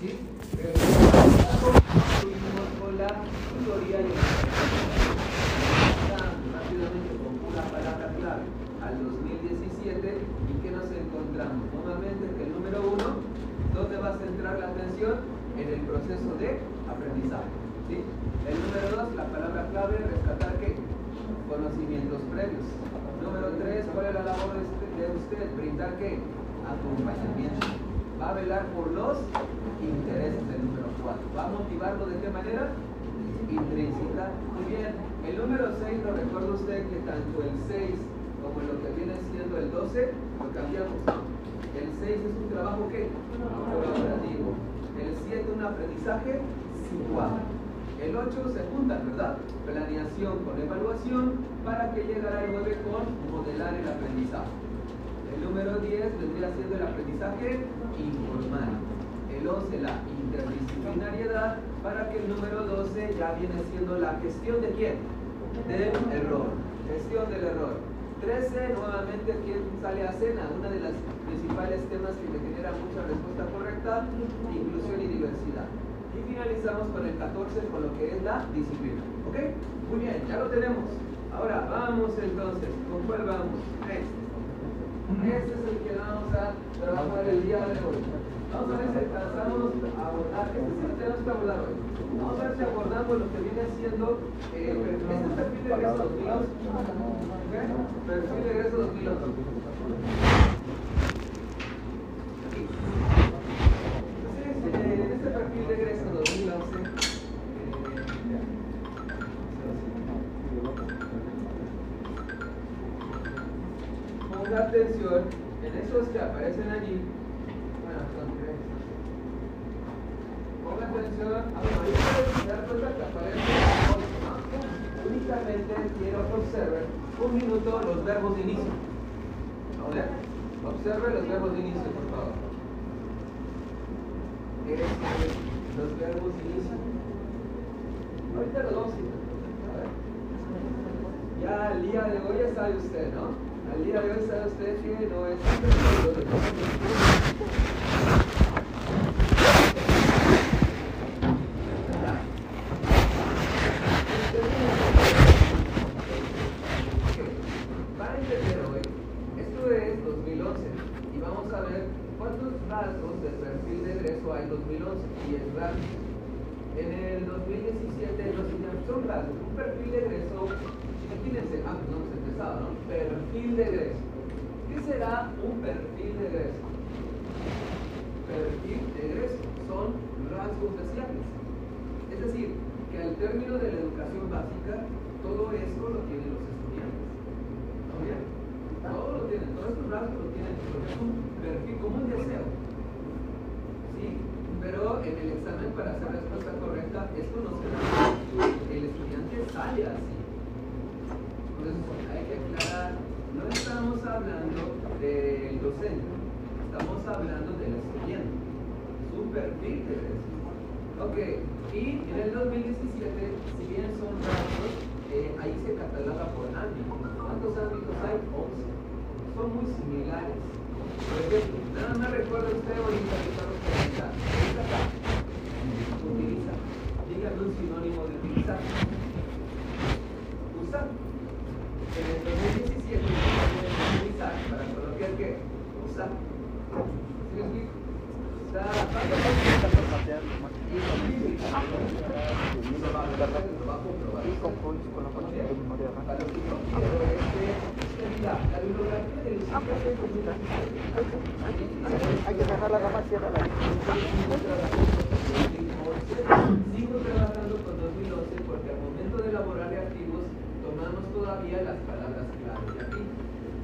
¿Sí? Pero con la tutoría y rápidamente con una palabra clave al 2017 y que nos encontramos nuevamente que el número uno, ¿dónde va a centrar la atención? En el proceso de aprendizaje. ¿sí? El número dos, la palabra clave, rescatar qué? Conocimientos previos. Número tres, ¿cuál es la labor de usted? Brindar qué? Acompañamiento. Va a velar por los intereses del número 4. ¿Va a motivarlo de qué manera? Intrínseca. Muy bien. El número 6, lo recuerda usted que tanto el 6 como lo que viene siendo el 12, lo cambiamos. El 6 es un trabajo ¿qué? colaborativo. El 7 un aprendizaje situado. El 8 se junta, ¿verdad? Planeación con evaluación para que llegara al 9 con modelar el aprendizaje. El número 10 vendría siendo el aprendizaje informal el 11 la interdisciplinariedad, para que el número 12 ya viene siendo la gestión de quién? Del error, gestión del error. 13, nuevamente, ¿quién sale a cena? Una de las principales temas que me genera mucha respuesta correcta, inclusión y diversidad. Y finalizamos con el 14, con lo que es la disciplina. ¿Ok? Muy bien, ya lo tenemos. Ahora, vamos entonces, ¿con cuál vamos? Este es el que vamos a trabajar el día de hoy. Vamos a ver si alcanzamos a abordar, este sí lo tenemos que abordar hoy. Vamos a ver si abordamos lo que viene siendo eh, este perfil de egreso 2011. ¿Okay? Perfil de egreso 2011. Entonces, eh, en este perfil de egreso 2011, eh, atención en esos que aparecen allí Ponga atención, ahorita dar cuenta que aparece únicamente quiero que observen un minuto los verbos de inicio. ¿Vale? Observe los verbos de inicio, por favor. los verbos de inicio. Ahorita los vamos a. Ya al día de hoy ya sabe usted, ¿no? Al día de hoy sabe usted que no es rasgos del perfil de egreso hay 2011 y es rasgos. En el 2017 los son rasgos. Un perfil de egreso, imagínense, ah, no hemos Perfil de egreso. ¿Qué será un perfil de egreso? Perfil de egreso son rasgos deseables. Es decir, que al término de la educación básica, todo esto lo tienen los estudiantes. ¿No bien? Todo lo tienen, todos estos rasgos lo tienen, porque es un perfil como un deseo pero en el examen para hacer respuesta correcta, esto no se. El estudiante sale así. Entonces hay que aclarar, no estamos hablando del docente, estamos hablando del estudiante. Su perfil de. Ok, y en el 2017, si bien son rasgos, eh, ahí se cataloga por ámbito. ¿Cuántos ámbitos hay? 11. Son muy similares. Por ejemplo, nada más recuerda usted ahorita que estamos Utiliza. Dígame un sinónimo de utilizar. Usar. En el 2017 utilizar para colocar qué? Usar. ¿Sí me explico? Está y con la parte de memoria. Para lo que yo quiero es que la bibliografía del Hay que dejar la capacidad a la Sigo trabajando con 2011 porque al momento de elaborar reactivos tomamos las palabras clave de aquí.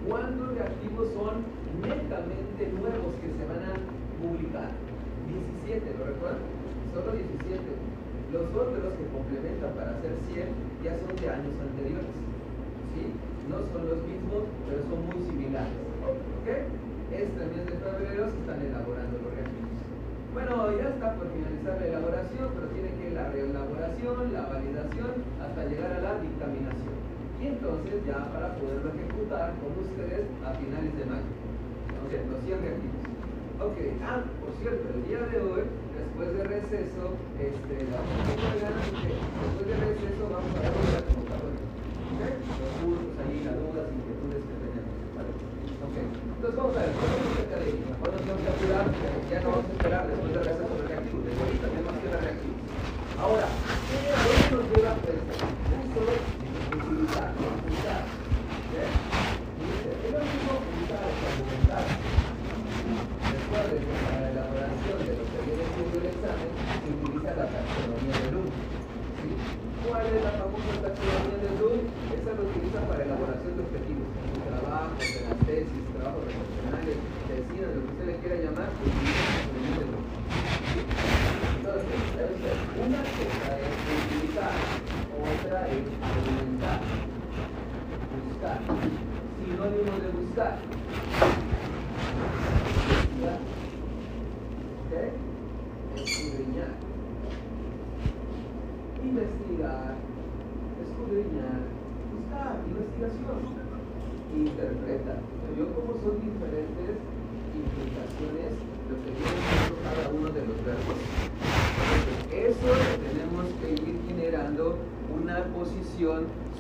¿Cuántos reactivos son netamente nuevos que se van a publicar? 17, ¿lo recuerdan? Solo 17. Los otros que complementan para hacer 100 ya son de años anteriores. ¿Sí? no son los mismos, pero son muy similares. ¿Ok? Este mes de febrero se están elaborando los reactivos. Bueno, ya está por finalizar la elaboración, pero tiene que la reelaboración, la validación, hasta llegar a la dictaminación. Y entonces ya para poderlo ejecutar con ustedes a finales de mayo. Entonces, los 100 reactivos. Ok, ah, por cierto, el día de hoy, después de receso, este, vamos a poner ganas que después de receso vamos a ver la convocatoria. ¿Ok? Los cursos ahí, las dudas, inquietudes que tenemos. ¿vale? Ok, entonces vamos a ver, ¿cómo es académico? Mejor nos tenemos que apurar, ya no vamos a esperar después de receso reactivo. Desde ahorita tenemos que ir a reactivo. Ahora, ¿qué nos lleva esto? Yeah.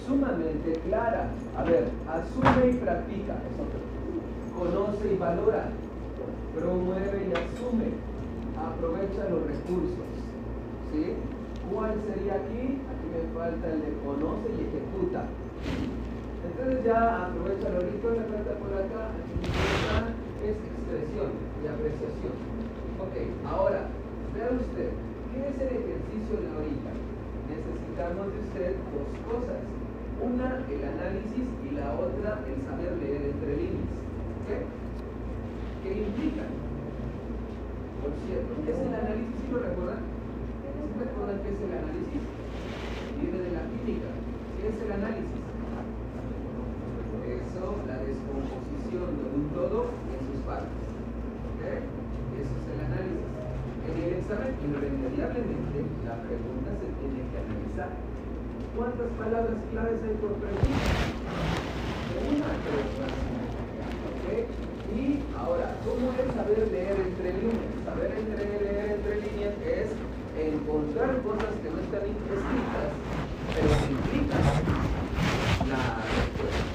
Sumamente clara. A ver, asume y practica. Conoce y valora, promueve y asume, aprovecha los recursos. ¿sí? ¿Cuál sería aquí? Aquí me falta el de conoce y ejecuta. Entonces ya aprovecha lo rico, me falta por acá, es expresión y apreciación. Ok, ahora, vea usted, ¿qué es el ejercicio de ahorita? Necesitamos de usted dos cosas. Una, el análisis y la otra, el saber leer entre líneas. ¿Qué? ¿Qué implica? Por cierto, ¿qué es el análisis? ¿Sí lo recuerdan? ¿Sí recuerdan qué es el análisis? Viene de la química. ¿Qué es el análisis? Eso, la descomposición de un todo en sus partes. ¿Ok? Eso es el análisis. En el examen, irremediablemente, la pregunta se tiene que analizar. ¿Cuántas palabras claves hay por pregunta? Una, tres ¿Ok? Y ahora, ¿cómo es saber leer entre líneas? Saber leer entre líneas es encontrar cosas que no están escritas, pero que implican la respuesta.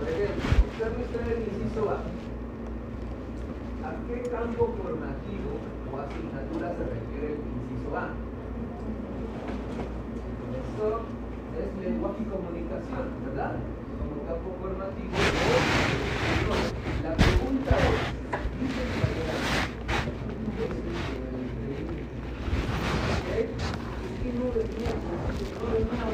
Por ejemplo, observe usted el inciso A. ¿A qué campo formativo o asignatura se refiere el inciso A? Esto es lenguaje y comunicación, ¿verdad? Como campo formativo la pregunta es, dice el mayor ¿Ok? Es que no venía, no venía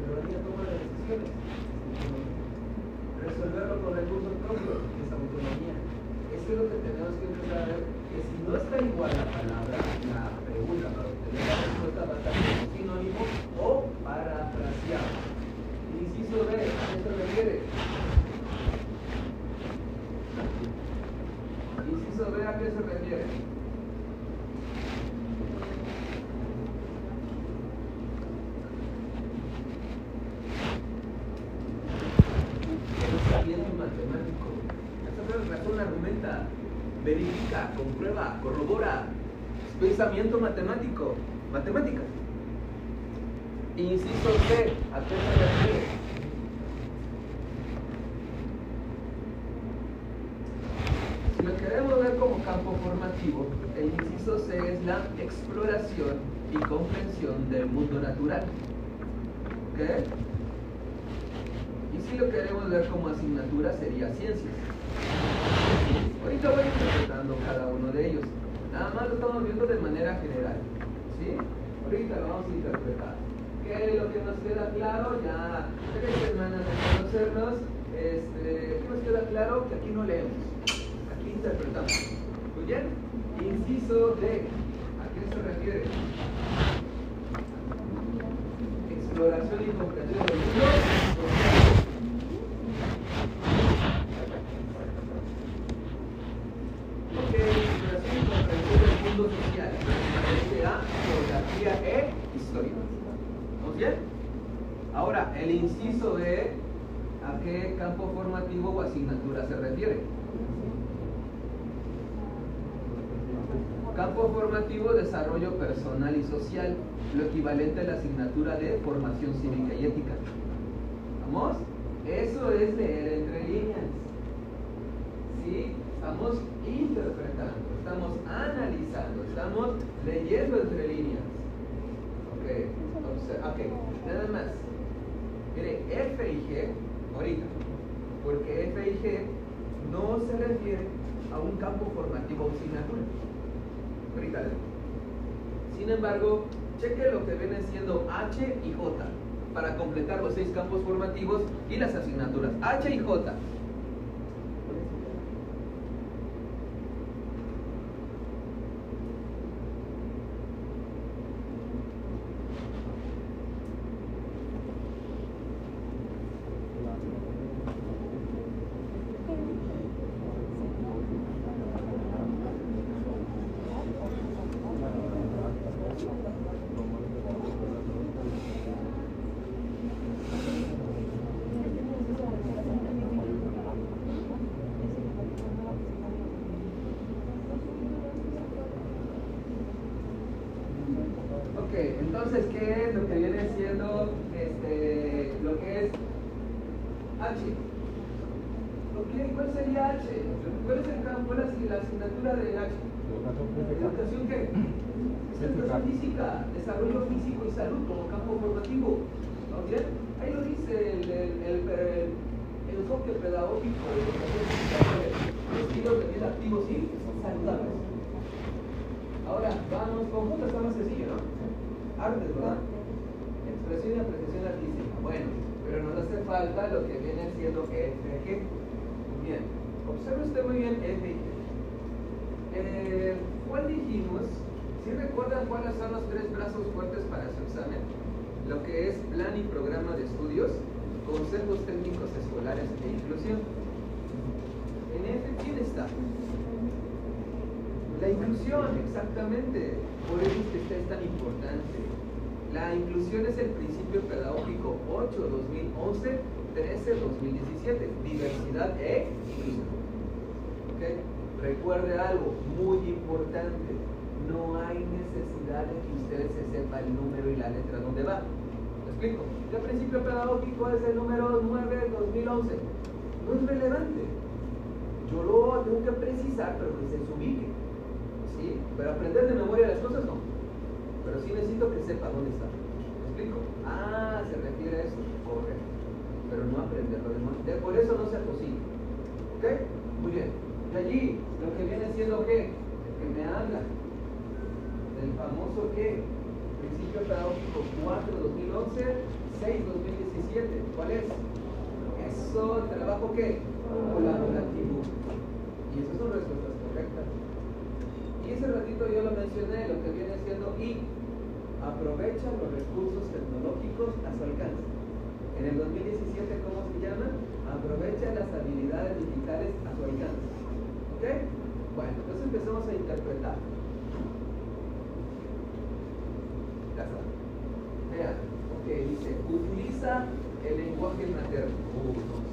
pero venía a tomar las decisiones. Resolverlo con recursos propios, es autonomía. Eso es lo que tenemos que empezar a ver, que si no está igual la palabra, la pregunta para obtener la respuesta va a estar como sinónimo o parafraseado. Inciso B, ¿a qué se refiere? Inciso B, ¿a qué se refiere? Pensamiento matemático. Esa razón argumenta, verifica, comprueba, corrobora. Es pensamiento matemático, matemáticas. Inciso C, ¿a qué se refiere? Si lo queremos ver como campo formativo, el inciso C es la exploración y comprensión del mundo natural. ¿Ok? Y si lo queremos ver como asignatura sería ciencias. Ahorita voy interpretando cada uno de ellos. Nada más lo estamos viendo de manera general. Ahorita lo vamos a interpretar. ¿Qué es lo que nos queda claro? Ya tres semanas de conocernos. Este, ¿Qué nos queda claro? Que aquí no leemos. Aquí interpretamos. Muy bien. Inciso D. ¿A qué se refiere? Exploración y comprensión del mundo social. Ok, exploración y comprensión del mundo social. Refiere a geografía e historia. ¿Vamos bien? Ahora, el inciso de ¿a qué campo formativo o asignatura se refiere. Campo formativo, desarrollo personal y social, lo equivalente a la asignatura de formación cívica y ética. ¿Vamos? Eso es leer entre líneas. ¿Sí? Estamos interpretando, estamos analizando, estamos leyendo entre líneas. Ok, ok, nada más. Mire, F y G, ahorita, porque F y G no se refiere a un campo formativo o asignatura. Ahorita. Sin embargo, cheque lo que viene siendo H y J para completar los seis campos formativos y las asignaturas. H y J. entonces, ¿qué es lo que viene siendo este, lo que es H? ¿Cuál sería H? ¿Cuál es el campo, cuál es la asignatura de H? ¿Educación qué? Educación física, desarrollo físico y salud como campo formativo. ¿No bien? Ahí lo dice el, el, el, enfoque pedagógico de los estilos de vida activos y saludables. Ahora, vamos con juntas, está más sencillo, ¿no? artes, ¿verdad? Expresión y apreciación artística. Bueno, pero nos hace falta lo que viene siendo FG. Bien, observe usted muy bien FG. Eh, ¿Cuál dijimos? Si recuerdan cuáles son los tres brazos fuertes para su examen? Lo que es plan y programa de estudios, consejos técnicos escolares e inclusión. En F, ¿quién está? La inclusión, exactamente. Por eso es que tan importante. La inclusión es el principio pedagógico 8-2011, 13-2017. Diversidad e inclusión. ¿Okay? Recuerde algo muy importante. No hay necesidad de que usted se sepa el número y la letra dónde va. ¿Lo explico? El principio pedagógico es el número 9-2011. No es relevante. Yo lo tengo que precisar, pero que se ubique. Pero aprender de memoria las cosas no. Pero sí necesito que sepa dónde está. ¿Me explico? Ah, se refiere a eso. Correcto. Pero no aprenderlo de memoria. Por eso no sea posible. ¿Ok? Muy bien. Y allí, lo que viene siendo qué? que me habla del famoso qué? Principio pedagógico 4 2011, 6 2017. ¿Cuál es? Eso, trabajo qué? Colaborativo. Y esas son respuestas correctas. Y ese ratito yo lo mencioné, lo que viene siendo y aprovecha los recursos tecnológicos a su alcance. En el 2017, ¿cómo se llama? Aprovecha las habilidades digitales a su alcance. ¿Ok? Bueno, entonces empezamos a interpretar. Ok, dice, utiliza el lenguaje materno. Uh,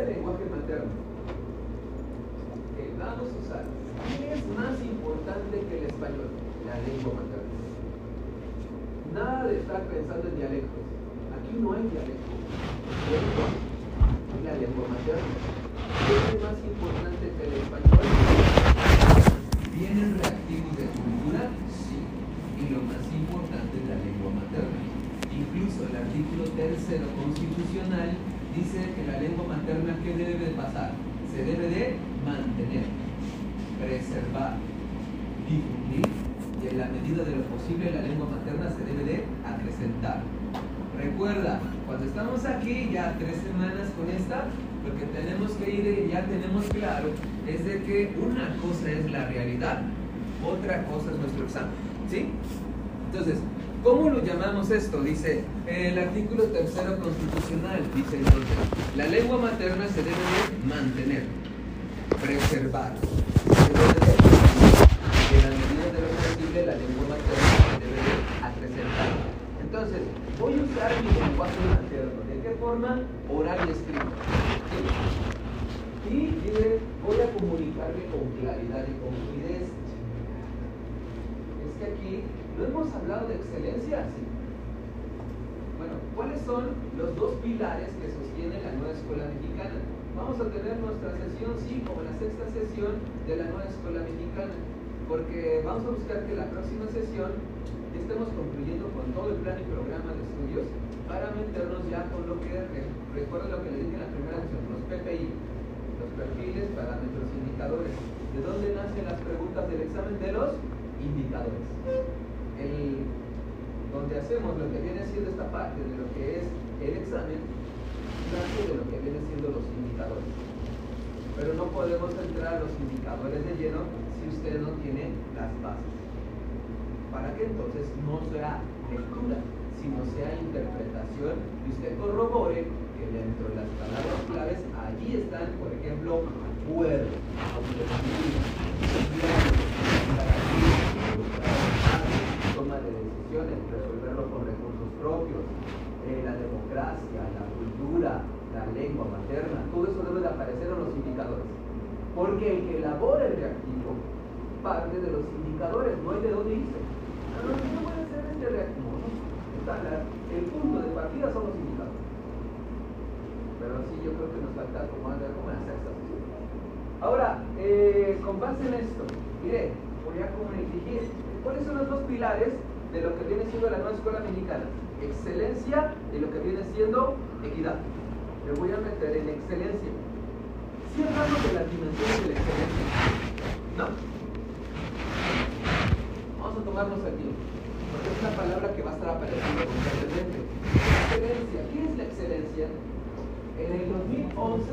el lenguaje materno. que vamos a usar. ¿Qué es más importante que el español? La lengua materna. Nada de estar pensando en dialectos. Aquí no hay dialecto. La lengua materna. ¿Qué es más importante que el español? ¿Vienen reactivos de cultura? Sí. Y lo más importante es la lengua materna. Incluso el artículo tercero constitucional dice que la lengua materna, ¿qué debe de Se debe de mantener, preservar, difundir y en la medida de lo posible la lengua materna se debe de acrecentar. Recuerda, cuando estamos aquí ya tres semanas con esta, lo que tenemos que ir, ya tenemos claro, es de que una cosa es la realidad, otra cosa es nuestro examen. ¿Sí? Entonces, ¿Cómo lo llamamos esto? Dice el artículo tercero constitucional, dice entonces, la lengua materna se debe de mantener, preservar, se debe de, en la medida de lo posible la lengua materna se debe de presentar. Entonces, voy a usar mi lenguaje materno. ¿De qué forma? Oral y escrito. Y voy a comunicarme con claridad y con fluidez. Es que aquí no hemos hablado de excelencia, ¿sí? Bueno, ¿cuáles son los dos pilares que sostienen la nueva escuela mexicana? Vamos a tener nuestra sesión, sí, como la sexta sesión de la nueva escuela mexicana, porque vamos a buscar que la próxima sesión estemos concluyendo con todo el plan y programa de estudios para meternos ya con lo que, recuerden lo que le dije en la primera sesión, los PPI, perfiles, parámetros, indicadores. ¿De dónde nacen las preguntas del examen? De los indicadores. El, donde hacemos lo que viene siendo esta parte de lo que es el examen, nace de lo que viene siendo los indicadores. Pero no podemos entrar a los indicadores de lleno si usted no tiene las bases. Para que entonces no sea lectura, sino sea interpretación y usted corrobore que dentro de las palabras claves allí están, por ejemplo, acuerdo, toma de decisiones, resolverlo con recursos propios, eh, la democracia, la cultura, la lengua materna, todo eso debe de aparecer en los indicadores. Porque el que elabora el reactivo parte de los indicadores, no hay de dónde irse. No, no, puede ser este reactivo. ¿no? el punto de partida son los indicadores. Pero sí, yo creo que nos falta como, la sexta Ahora, eh, en esto, mire, voy a como exigir, ¿cuáles son los dos pilares de lo que viene siendo la nueva escuela mexicana? Excelencia y lo que viene siendo equidad. Me voy a meter en excelencia. Si hablamos de las dimensiones de la excelencia, no. Vamos a tomarnos el tiempo, porque es una palabra que va a estar apareciendo constantemente. Excelencia, ¿qué es la excelencia? En el 2011,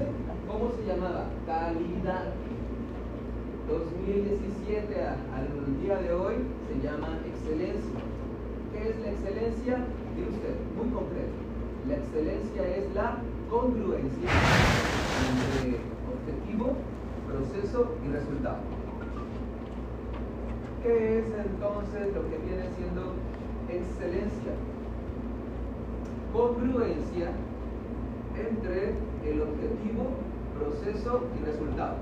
¿cómo se llamaba? Calidad. 2017 al día de hoy se llama excelencia. ¿Qué es la excelencia? Mire usted, muy concreto. La excelencia es la congruencia entre objetivo, proceso y resultado. ¿Qué es entonces lo que viene siendo excelencia? Congruencia entre el objetivo, proceso y resultado.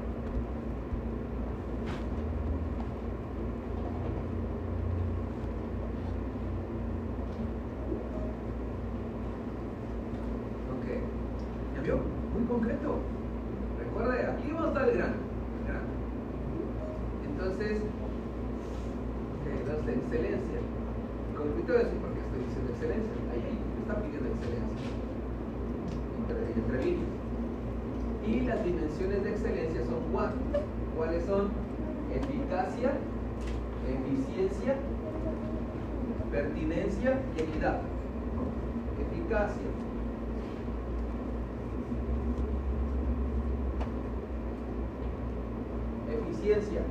Ok. ¿Ya vio? Concreto. Recuerde, aquí vamos a estar el grano. Entonces, okay, la excelencia. Concreto decir por qué estoy diciendo excelencia. Ahí, ahí, está pidiendo excelencia entre, Y las dimensiones de excelencia son cuatro. ¿Cuáles son? Eficacia, eficiencia, pertinencia y equidad. Eficacia. Eficiencia.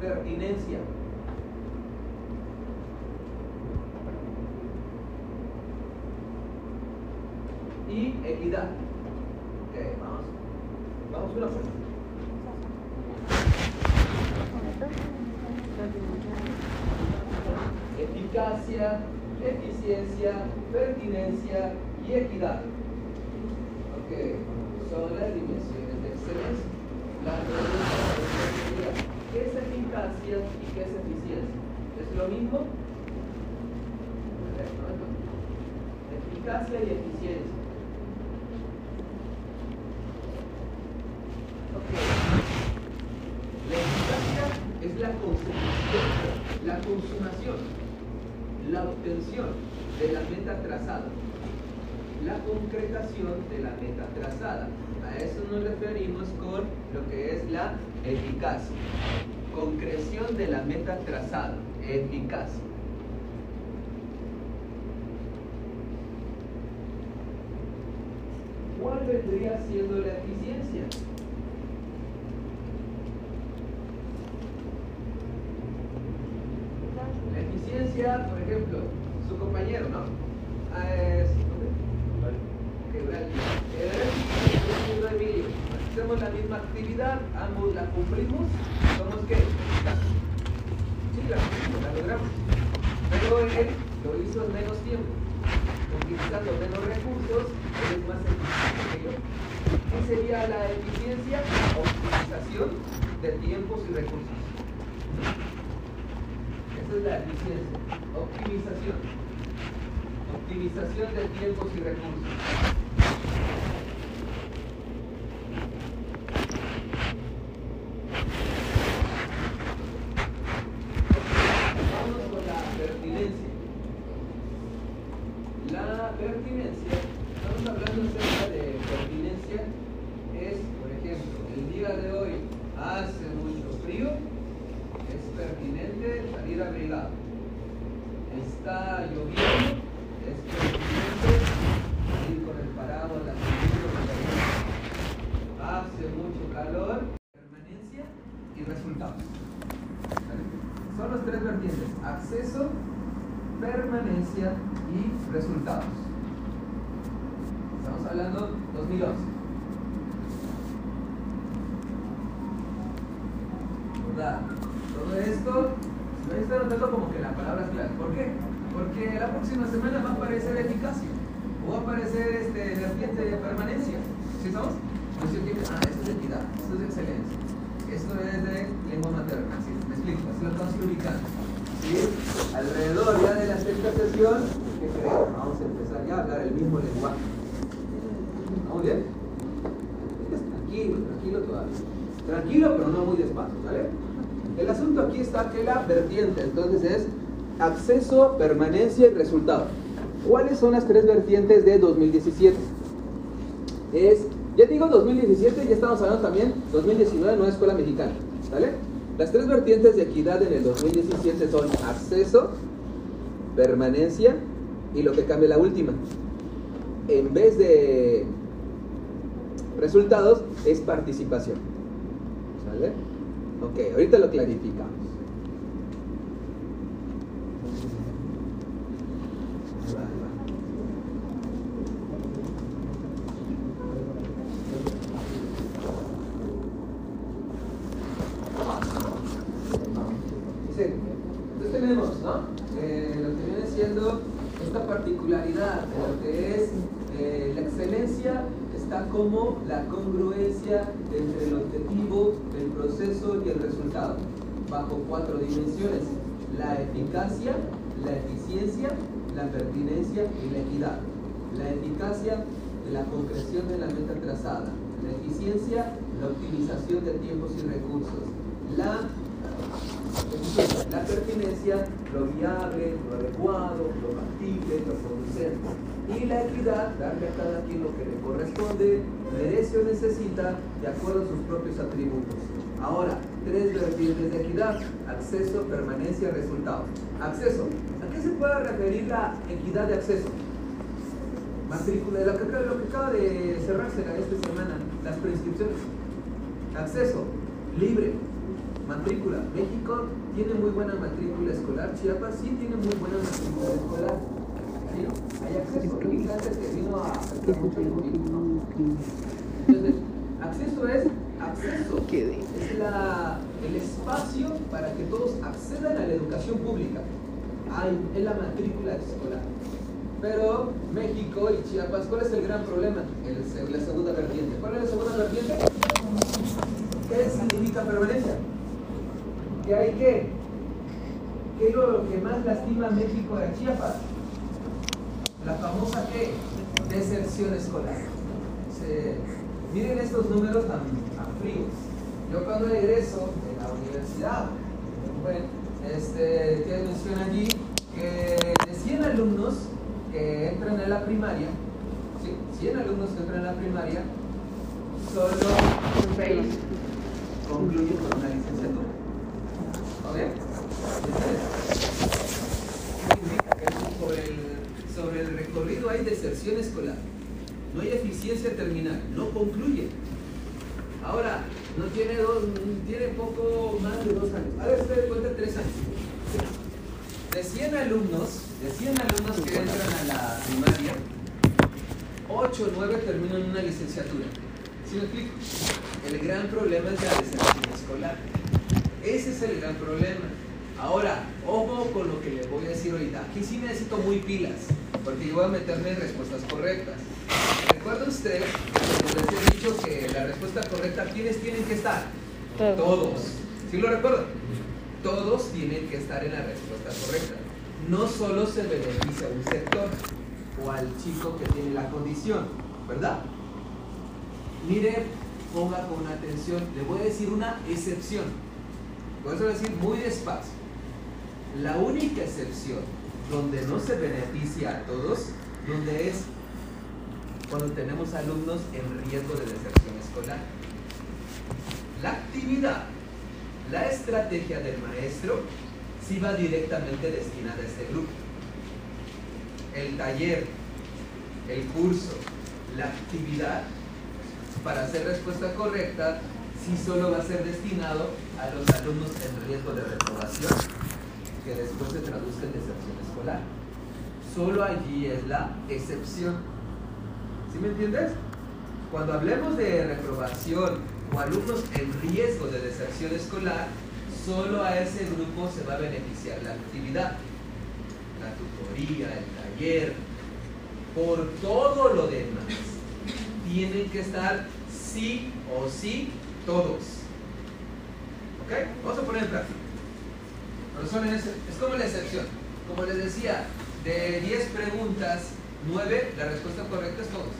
Pertinencia. y equidad. Ok, vamos. Vamos una por Eficacia, eficiencia, pertinencia y equidad. Ok, son las dimensiones de excelencia. La es, ¿qué es eficacia y qué es eficiencia? ¿Es lo mismo? Eficacia y eficiencia. la consumación, la consumación, la obtención de la meta trazada, la concretación de la meta trazada. A eso nos referimos con lo que es la eficacia. Concreción de la meta trazada, eficacia. ¿Cuál vendría siendo la eficiencia? por ejemplo, su compañero, ¿no? Ah, es, ¿dónde? Que Emilio. hacemos la misma ambos la cumplimos, somos qué? Sí, la cumplimos, la logramos. Pero él lo hizo en menos tiempo, utilizando menos recursos, él es más eficiente que yo. ¿Qué sería la eficiencia? Optimización de tiempos y recursos. Esa es la eficiencia, optimización. Optimización de tiempos y recursos. y resultados. Estamos hablando 2011. ¿Verdad? Todo esto, me está notando como que la palabra es clave. ¿Por qué? Porque la próxima semana va a aparecer eficacia o va a de permanencia. ¿Sí estamos? ah, esto es equidad, esto es excelencia, esto es de lengua materna. ¿sí? Me explico, así lo estamos ubicando. Alrededor ya de la sexta sesión, ¿qué creen? Vamos a empezar ya a hablar el mismo lenguaje. ¿Vamos bien? Tranquilo, tranquilo todavía. Tranquilo, pero no muy despacio, ¿vale? El asunto aquí está que la vertiente, entonces es acceso, permanencia y resultado. ¿Cuáles son las tres vertientes de 2017? Es, ya digo 2017, ya estamos hablando también 2019, nueva escuela mexicana, ¿vale? Las tres vertientes de equidad en el 2017 son acceso, permanencia y lo que cambia la última. En vez de resultados, es participación. ¿Sale? Ok, ahorita lo clarificamos. como la congruencia entre el objetivo, el proceso y el resultado, bajo cuatro dimensiones, la eficacia, la eficiencia, la pertinencia y la equidad. La eficacia, la concreción de la meta trazada, la eficiencia, la optimización de tiempos y recursos, la la pertinencia, lo viable, lo adecuado, lo factible, lo producente. Y la equidad, darle a cada quien lo que le corresponde, merece o necesita, de acuerdo a sus propios atributos. Ahora, tres vertientes de equidad, acceso, permanencia, resultados. Acceso. ¿A qué se puede referir la equidad de acceso? Matrícula, lo que, lo que acaba de cerrarse esta semana, las prescripciones. Acceso, libre, Matrícula. México tiene muy buena matrícula escolar. Chiapas sí tiene muy buena matrícula escolar. ¿Sí? Hay acceso. Que vino a afectar mucho el. Entonces, acceso es acceso. Es la, el espacio para que todos accedan a la educación pública. Hay, en la matrícula escolar. Pero México y Chiapas, ¿cuál es el gran problema? El, la segunda vertiente. ¿Cuál es la segunda vertiente? ¿Qué significa permanencia? ¿Qué hay que? ¿Qué es lo que más lastima a México de Chiapas? La famosa ¿qué? Deserción escolar. Miren estos números tan, fríos. Yo cuando egreso de la universidad, este, que menciona allí que de 100 alumnos que entran en la primaria, ¿sí? 100 alumnos que entran en la primaria, solo 6 concluyen con una licenciatura. Sobre el, sobre el recorrido hay deserción escolar. No hay eficiencia terminal. No concluye. Ahora, no tiene dos, tiene poco más de dos años. Ahora de cuenta tres años. De 100 alumnos, de 100 alumnos que entran a la primaria, 8 o 9 terminan una licenciatura. ¿Sí me explico? El gran problema es la deserción escolar. Ese es el gran problema. Ahora, ojo con lo que le voy a decir ahorita. Aquí sí necesito muy pilas, porque yo voy a meterme en respuestas correctas. ¿Recuerda usted que les he dicho que la respuesta correcta, ¿quiénes tienen que estar? Todos. Todos. ¿Sí lo recuerdan? Todos tienen que estar en la respuesta correcta. No solo se beneficia a un sector o al chico que tiene la condición, ¿verdad? Mire, ponga con atención, le voy a decir una excepción. Por eso voy a decir muy despacio. La única excepción donde no se beneficia a todos, donde es cuando tenemos alumnos en riesgo de deserción escolar. La actividad, la estrategia del maestro, sí va directamente destinada a este grupo. El taller, el curso, la actividad, para hacer respuesta correcta, sí solo va a ser destinado a los alumnos en riesgo de reprobación, que después se traduzca en deserción escolar. Solo allí es la excepción. ¿Sí me entiendes? Cuando hablemos de reprobación o alumnos en riesgo de deserción escolar, solo a ese grupo se va a beneficiar la actividad, la tutoría, el taller. Por todo lo demás, tienen que estar sí o sí todos. ¿Ok? Vamos a poner en práctica. Es como la excepción. Como les decía, de 10 preguntas, 9, la respuesta correcta es todos.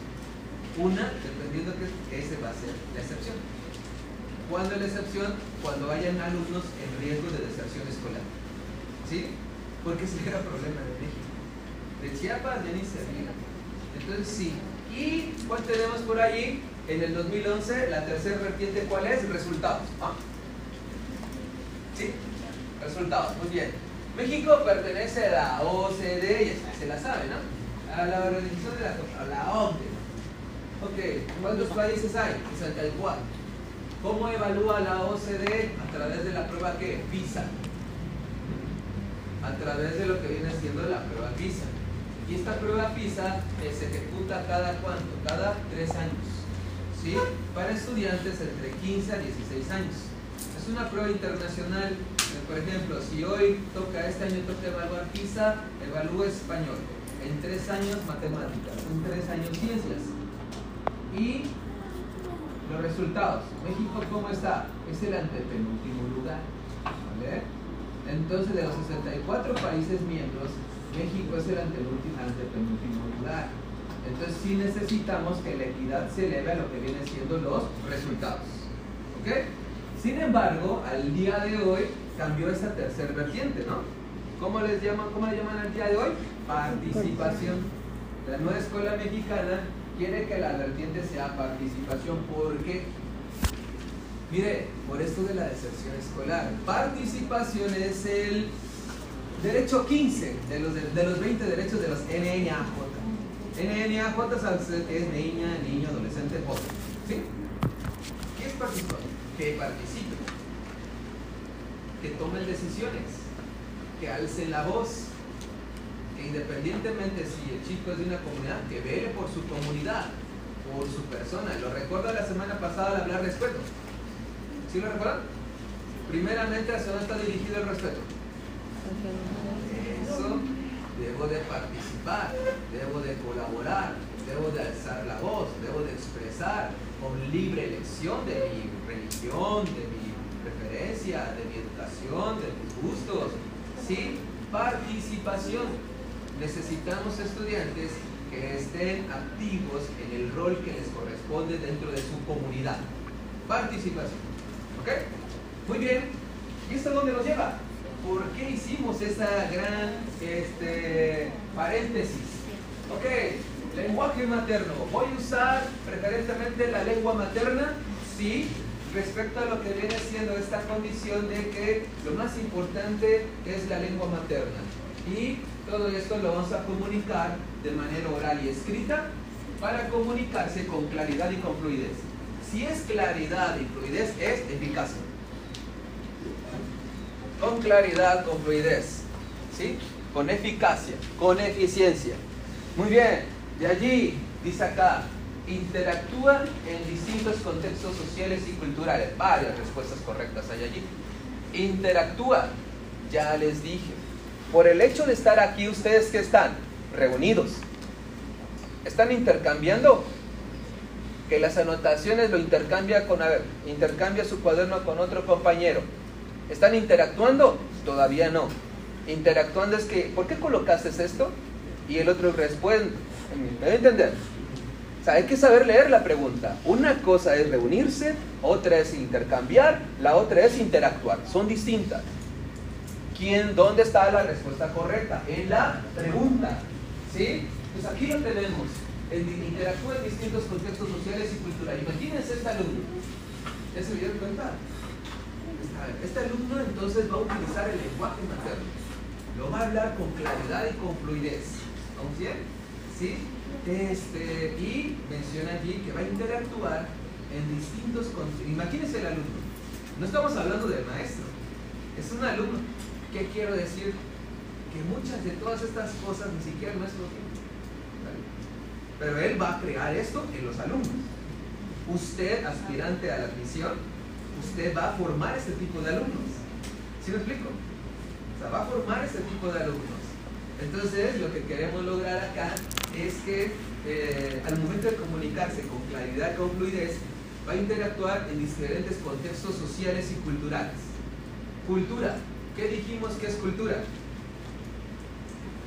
Una, dependiendo que ese va a ser la excepción. ¿Cuándo es la excepción? Cuando hayan alumnos en riesgo de deserción escolar. ¿Sí? Porque ese era problema de México. De Chiapas ya ni se. Entonces sí. ¿Y cuál tenemos por ahí? En el 2011, la tercera vertiente, ¿cuál es? Resultados. Ah. ¿Sí? Resultados, muy bien. México pertenece a la OCDE, se la sabe, ¿no? A la Organización de la, a OCDE. Ok, ¿cuántos países hay? 64. ¿Cómo evalúa la OCDE? A través de la prueba que PISA. A través de lo que viene siendo la prueba PISA. Y esta prueba PISA eh, se ejecuta cada cuánto? Cada tres años. ¿Sí? Para estudiantes entre 15 a 16 años. Es una prueba internacional. Eh, Por ejemplo, si hoy toca, este año toca evaluar PISA, evalúa español. En tres años matemáticas, en tres años ciencias. Y los resultados. México, ¿cómo está? Es el antepenúltimo lugar. Entonces, de los 64 países miembros, México es el antepenúltimo, lugar. Entonces, sí necesitamos que la equidad se eleve a lo que vienen siendo los resultados. ¿Ok? Sin embargo, al día de hoy cambió esa tercer vertiente, ¿no? ¿Cómo les llaman, cómo le llaman al día de hoy? Participación. La nueva escuela mexicana quiere que la vertiente sea participación. ¿Por qué? Mire, por esto de la deserción escolar. Participación es el derecho 15 de los, de los 20 derechos de los NNAJ. NNAJ es niña, niño, adolescente, joven. ¿Sí? ¿Qué es? Que participe, que tomen decisiones, que alcen la voz, que independientemente si el chico es de una comunidad, que vele por su comunidad, por su persona. Lo recuerdo la semana pasada al hablar respeto. ¿Sí lo recuerdan? Primeramente, ¿hacia dónde está dirigido el respeto? Eso, debo de participar, debo de colaborar, debo de alzar la voz, debo de expresar con libre elección de mi religión, de mi preferencia, de mi educación, de mis gustos. ¿Sí? Participación. Necesitamos estudiantes que estén activos en el rol que les corresponde dentro de su comunidad. Participación. ¿Ok? Muy bien. ¿Y esto dónde nos lleva? ¿Por qué hicimos esa gran este, paréntesis? Ok, lenguaje materno. Voy a usar preferentemente la lengua materna, sí, respecto a lo que viene siendo esta condición de que lo más importante es la lengua materna. Y todo esto lo vamos a comunicar de manera oral y escrita para comunicarse con claridad y con fluidez. Si es claridad y fluidez, es eficacia con claridad, con fluidez, ¿sí? Con eficacia, con eficiencia. Muy bien, de allí dice acá, interactúa en distintos contextos sociales y culturales. Varias respuestas correctas hay allí. Interactúa, ya les dije. Por el hecho de estar aquí, ustedes que están reunidos, están intercambiando que las anotaciones lo intercambia con, a ver, intercambia su cuaderno con otro compañero. ¿Están interactuando? Todavía no. Interactuando es que, ¿por qué colocaste esto? Y el otro responde. ¿Me a entender? O sea, hay que saber leer la pregunta. Una cosa es reunirse, otra es intercambiar, la otra es interactuar. Son distintas. ¿Quién, dónde está la respuesta correcta? En la pregunta. ¿Sí? Pues aquí lo tenemos interactúa en distintos contextos sociales y culturales. Imagínense este alumno. ¿Ya se dieron cuenta? Este alumno entonces va a utilizar el lenguaje materno. Lo va a hablar con claridad y con fluidez. ¿Vamos bien? ¿Sí? Este, y menciona allí que va a interactuar en distintos contextos. Imagínense el alumno. No estamos hablando del maestro. Es un alumno. ¿Qué quiero decir? Que muchas de todas estas cosas ni siquiera el maestro tiene. Pero él va a crear esto en los alumnos. Usted, aspirante a la admisión, usted va a formar este tipo de alumnos. ¿Sí me explico? O sea, va a formar este tipo de alumnos. Entonces, lo que queremos lograr acá es que eh, al momento de comunicarse con claridad con fluidez, va a interactuar en diferentes contextos sociales y culturales. Cultura. ¿Qué dijimos que es cultura?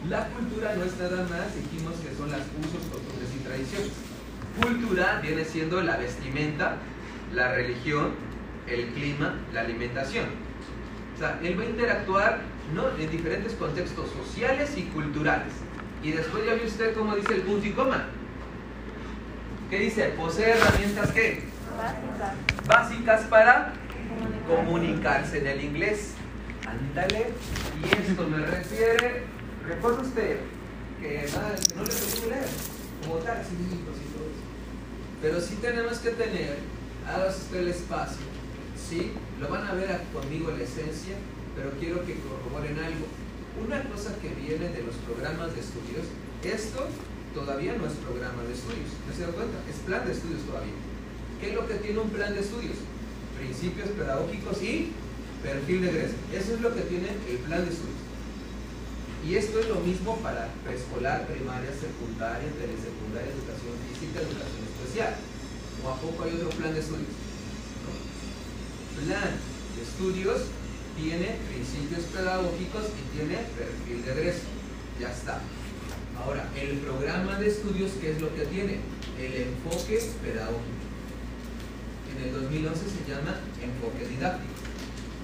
La cultura no es nada más, dijimos que son las usos, costumbres y tradiciones. Cultura viene siendo la vestimenta, la religión, el clima, la alimentación. O sea, él va a interactuar ¿no? en diferentes contextos sociales y culturales. Y después ya ve usted cómo dice el punto y coma. ¿Qué dice? Posee herramientas ¿qué? Básicas. Básicas para comunicarse en el inglés. Ándale. Y esto me refiere Recuerda usted que, no le tocó leer, como sí, y todo eso. Pero sí tenemos que tener, hagas usted el espacio, ¿sí? Lo van a ver conmigo en la esencia, pero quiero que corroboren algo. Una cosa que viene de los programas de estudios, esto todavía no es programa de estudios, ¿no se da cuenta? Es plan de estudios todavía. ¿Qué es lo que tiene un plan de estudios? Principios pedagógicos y perfil de egreso. Eso es lo que tiene el plan de estudios. Y esto es lo mismo para preescolar, primaria, secundaria, telesecundaria, educación física, educación especial. ¿O a poco hay otro plan de estudios? Plan de estudios tiene principios pedagógicos y tiene perfil de egreso. Ya está. Ahora, el programa de estudios, ¿qué es lo que tiene? El enfoque pedagógico. En el 2011 se llama enfoque didáctico.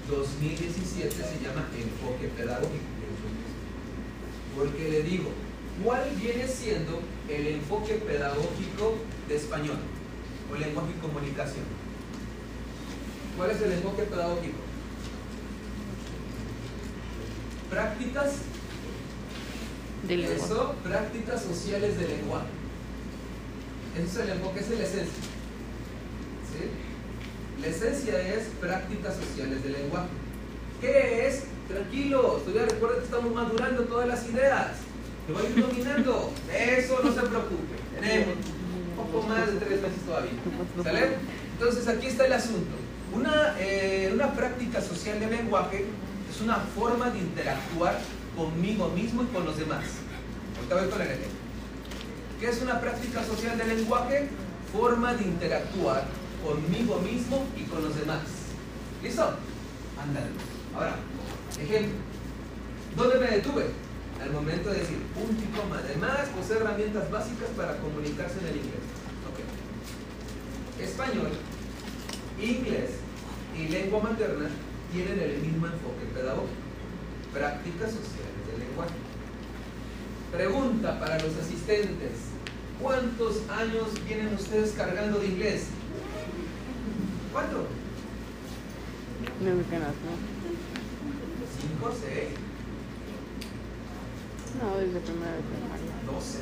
2017 se llama enfoque pedagógico. Porque le digo, ¿cuál viene siendo el enfoque pedagógico de español o lenguaje y comunicación? ¿Cuál es el enfoque pedagógico? Prácticas de Eso, prácticas sociales de lenguaje. Ese es el enfoque, es la esencia. ¿Sí? Esencia es prácticas sociales de lenguaje. ¿Qué es Tranquilo, todavía recuerden que estamos madurando todas las ideas. Lo va a ir dominando. Eso no se preocupe. Tenemos un poco más de tres meses todavía. ¿Sale? Entonces aquí está el asunto. Una, eh, una práctica social de lenguaje es una forma de interactuar conmigo mismo y con los demás. Ahorita voy con el ejemplo. ¿Qué es una práctica social de lenguaje? Forma de interactuar conmigo mismo y con los demás. ¿Listo? Ándale. Ahora, Ejemplo, ¿dónde me detuve? Al momento de decir punto y coma. Además, posee herramientas básicas para comunicarse en el inglés. Español, inglés y lengua materna tienen el mismo enfoque pedagógico. Prácticas sociales del lenguaje. Pregunta para los asistentes. ¿Cuántos años vienen ustedes cargando de inglés? ¿Cuánto? No, no. 5, 6. No, desde primera de primaria. 12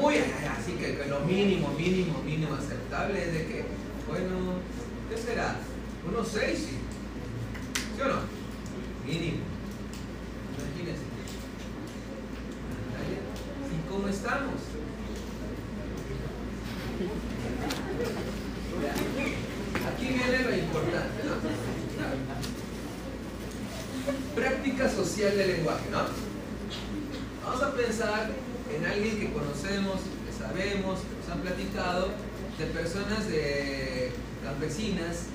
Muy así que, lo mínimo, mínimo, mínimo aceptable es de que, bueno, ¿qué será? Unos 6, sí. ¿Sí o no? Mínimo. Imagínense. práctica social del lenguaje, ¿no? Vamos a pensar en alguien que conocemos, que sabemos, que nos han platicado, de personas de campesinas,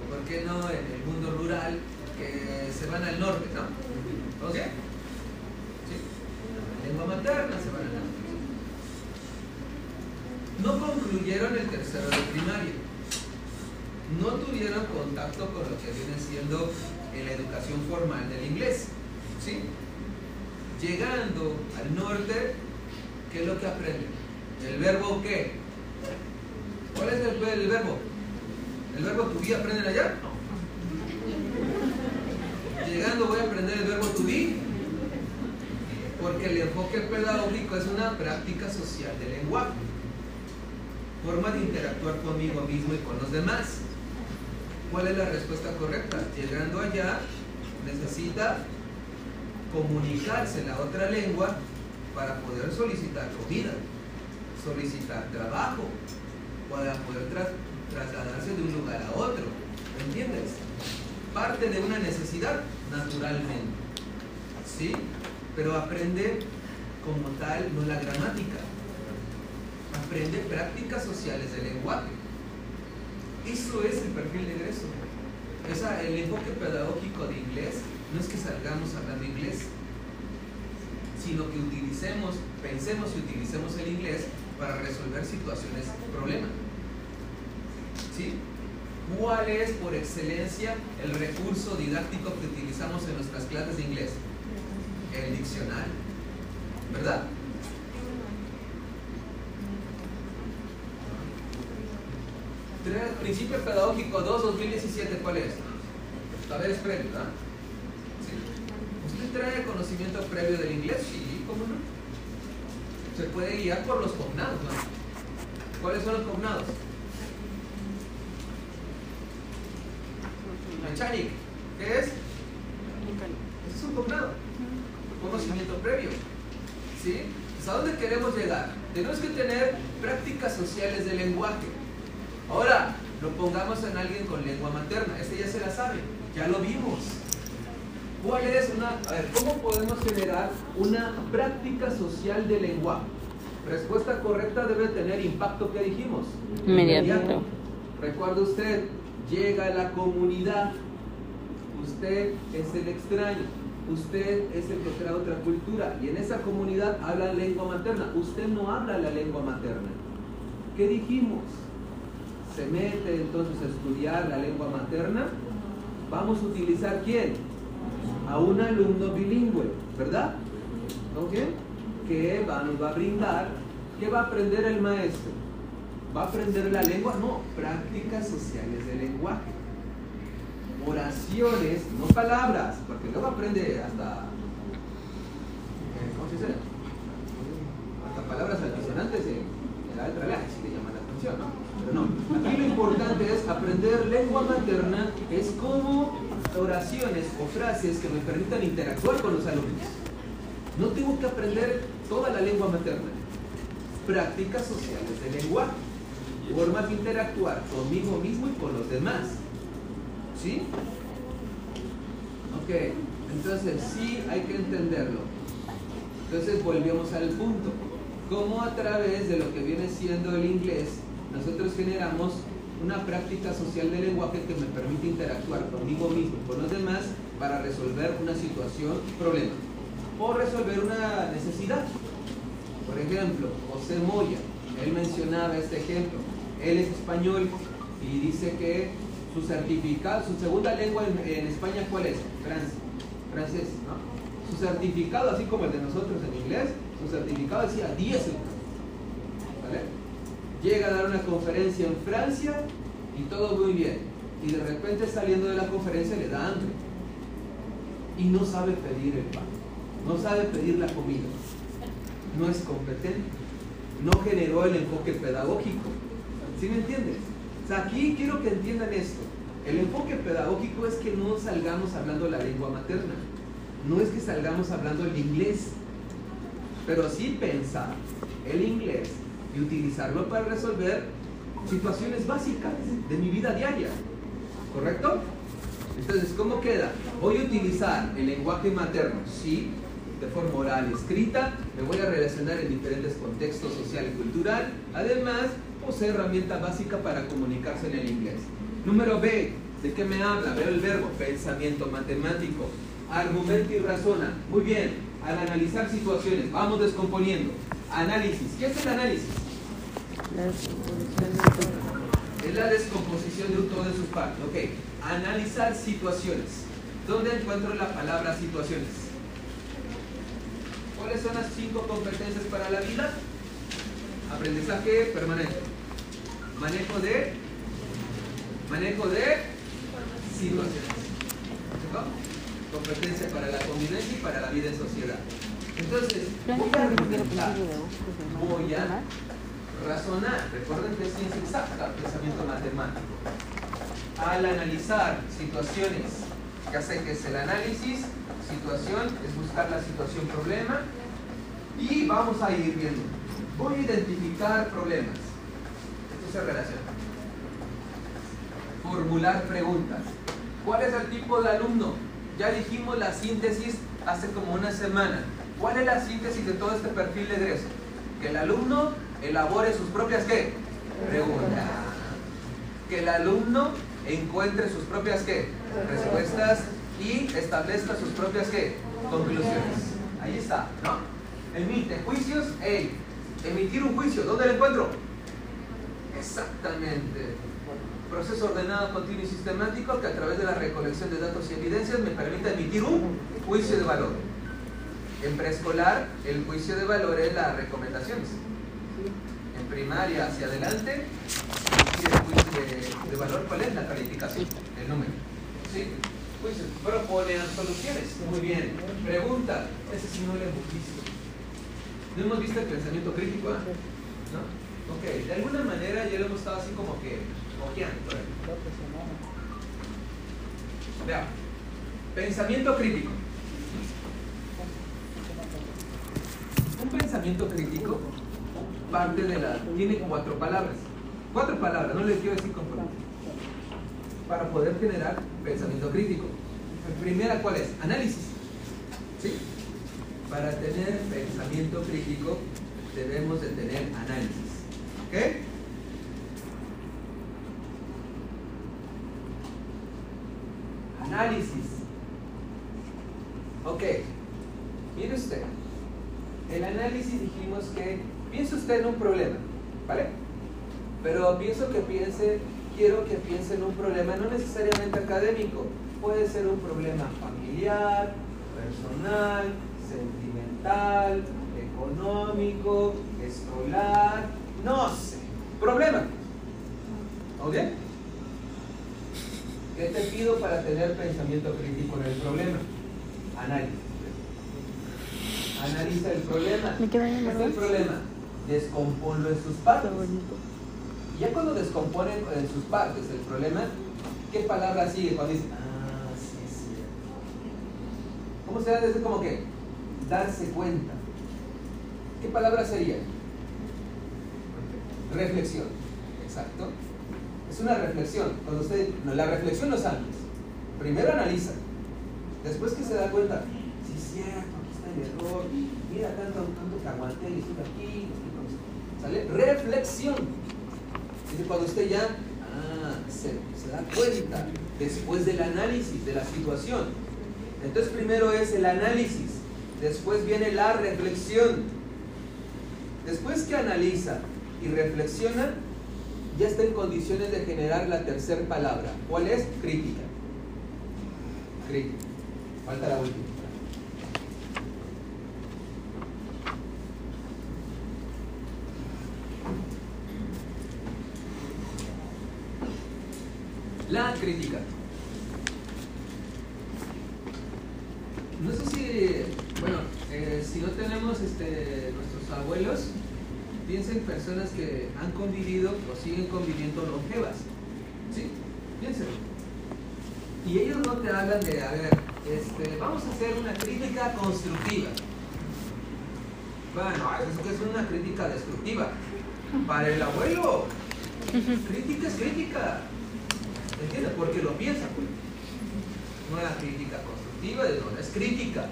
o por qué no en el mundo rural, que se van al norte, ¿no? ¿Ok? ¿Sí? Lengua materna se van al norte. No concluyeron el tercero de primaria. No tuvieron contacto con lo que viene siendo en la educación formal del inglés. ¿Sí? Llegando al norte, ¿qué es lo que aprenden? ¿El verbo qué? ¿Cuál es el, el verbo? ¿El verbo to be aprenden allá? No. Llegando voy a aprender el verbo to be porque el enfoque pedagógico es una práctica social del lenguaje, forma de interactuar conmigo mismo y con los demás. ¿Cuál es la respuesta correcta? Llegando allá necesita en la otra lengua para poder solicitar comida, solicitar trabajo, para poder trasladarse de un lugar a otro. ¿Me entiendes? Parte de una necesidad naturalmente. ¿Sí? Pero aprende como tal, no la gramática. Aprende prácticas sociales del lenguaje. Eso es el perfil de egreso. Esa, el enfoque pedagógico de inglés no es que salgamos hablando inglés, sino que utilicemos, pensemos y utilicemos el inglés para resolver situaciones, problemas. ¿Sí? ¿Cuál es por excelencia el recurso didáctico que utilizamos en nuestras clases de inglés? El diccionario. ¿Verdad? Principio Pedagógico 2, 2017, ¿cuál es? Saberes previos, ¿verdad? ¿Usted trae conocimiento previo del inglés? Sí, ¿cómo no? Se puede guiar por los cognados, ¿no? ¿Cuáles son los cognados? Mechanic, ¿qué es? Es un cognado, conocimiento previo. ¿Sí? ¿A dónde queremos llegar? Tenemos que tener prácticas sociales de lenguaje. Ahora, lo pongamos en alguien con lengua materna. Este ya se la sabe, ya lo vimos. ¿Cuál es una, a ver, cómo podemos generar una práctica social de lenguaje? Respuesta correcta debe tener impacto que dijimos. Inmediato. Recuerda usted, llega a la comunidad, usted es el extraño, usted es el que trae otra cultura y en esa comunidad habla lengua materna, usted no habla la lengua materna. ¿Qué dijimos? Se mete entonces a estudiar la lengua materna, vamos a utilizar quién? A un alumno bilingüe, ¿verdad? ¿Ok? Que va, nos va a brindar, ¿qué va a aprender el maestro? ¿Va a aprender la lengua? No, prácticas sociales de lenguaje. Oraciones, no palabras, porque luego aprende hasta, ¿cómo se dice? Hasta palabras altisonantes en, la letra si le llama la atención, ¿no? Pero no, aquí lo importante es aprender lengua materna, es como oraciones o frases que me permitan interactuar con los alumnos. No tengo que aprender toda la lengua materna. Prácticas sociales de lenguaje formas de interactuar conmigo mismo y con los demás. ¿Sí? Ok, entonces sí hay que entenderlo. Entonces volvemos al punto. ¿Cómo a través de lo que viene siendo el inglés nosotros generamos una práctica social de lenguaje que me permite interactuar conmigo mismo con los demás para resolver una situación, problema? O resolver una necesidad. Por ejemplo, José Moya, él mencionaba este ejemplo él es español y dice que su certificado, su segunda lengua en, España, ¿cuál es? Francia, francés, ¿no? Su certificado, así como el de nosotros en inglés, su certificado decía 10 ¿Vale? Llega a dar una conferencia en Francia y todo muy bien. Y de repente saliendo de la conferencia le da hambre. Y no sabe pedir el pan. No sabe pedir la comida. No es competente. No generó el enfoque pedagógico ¿Sí me entiendes? O sea, aquí quiero que entiendan esto. El enfoque pedagógico es que no salgamos hablando la lengua materna. No es que salgamos hablando el inglés. Pero sí pensar el inglés y utilizarlo para resolver situaciones básicas de mi vida diaria. ¿Correcto? Entonces, ¿cómo queda? Voy a utilizar el lenguaje materno, sí, de forma oral y escrita, me voy a relacionar en diferentes contextos social y cultural, además posee herramienta básica para comunicarse en el inglés. Número B, ¿de qué me habla? Veo el verbo, pensamiento matemático, argumento y razona. Muy bien, al analizar situaciones, vamos descomponiendo. Análisis, ¿qué es el análisis? Es la descomposición de un todo en sus partes. Ok, analizar situaciones. ¿Dónde encuentro la palabra situaciones? ¿Cuáles son las cinco competencias para la vida? Aprendizaje permanente. Manejo de manejo de situaciones. Competencia para la convivencia y para la vida en sociedad. Entonces, voy a voy a razonar. Recuerden que es ciencia exacta, pensamiento matemático. Al analizar situaciones, que hace que es el análisis, situación es buscar la situación problema y vamos a ir viendo. Voy a identificar problemas. Esto se relaciona. Formular preguntas. ¿Cuál es el tipo de alumno? Ya dijimos la síntesis hace como una semana. ¿Cuál es la síntesis de todo este perfil de egreso? Que el alumno elabore sus propias ¿qué? Preguntas. Que el alumno encuentre sus propias ¿qué? Respuestas y establezca sus propias ¿qué? Conclusiones. Ahí está, ¿no? Emite juicios, hey, emitir un juicio, ¿dónde lo encuentro? Exactamente. Proceso ordenado, continuo y sistemático que a través de la recolección de datos y evidencias me permite emitir un juicio de valor. En preescolar, el juicio de valor es las recomendaciones. En primaria hacia adelante, el juicio de, valor, ¿cuál es la calificación? El número. ¿Sí? Juicio. Proponen soluciones. Muy bien. Pregunta. Ese sí no le hemos visto. No hemos visto el pensamiento crítico, ¿ah? ¿no? Ok, de alguna manera ya lo hemos estado así como que ojeando. Veamos. Pensamiento crítico. Un pensamiento crítico parte de la. tiene cuatro palabras. Cuatro palabras, no les quiero decir con Para poder generar pensamiento crítico. Primera, ¿cuál es? Análisis. Para tener pensamiento crítico debemos de tener análisis. ¿Ok? Análisis. Ok. Mire usted. El análisis dijimos que piense usted en un problema, ¿vale? Pero pienso que piense, quiero que piense en un problema no necesariamente académico, puede ser un problema familiar, personal, sentimental, económico, escolar, no sé. Problema. ¿Ok? ¿Qué te pido para tener pensamiento crítico en el problema? Análisis. Analiza el problema. ¿Me queda ¿Qué es el problema? Descomponlo en sus partes. Y ya cuando descomponen en sus partes el problema, ¿qué palabra sigue cuando dice, ah, sí, sí? ¿Cómo se da? Es como que darse cuenta. ¿Qué palabra sería? Reflexión. Exacto. Es una reflexión. Cuando usted, no, la reflexión no es antes. Primero analiza. Después que se da cuenta, sí es cierto, aquí está el error, mira tanto, tanto que aguanté y estuve aquí, ¿sale? Reflexión. Es cuando usted ya ah, se, se da cuenta después del análisis de la situación. Entonces primero es el análisis, después viene la reflexión. Después que analiza y reflexiona, ya está en condiciones de generar la tercera palabra. ¿Cuál es? Crítica. Crítica. Falta la última. La crítica. No sé si, bueno, eh, si no tenemos este, nuestros abuelos, piensen personas que han convivido o siguen conviviendo longevas. ¿Sí? Piénsenlo. Y ellos no te hablan de, a ver, este, vamos a hacer una crítica constructiva. Bueno, es que es una crítica destructiva. Para el abuelo, crítica es crítica. ¿Entiendes? Porque lo piensa. Pues. una crítica constructiva, no es crítica.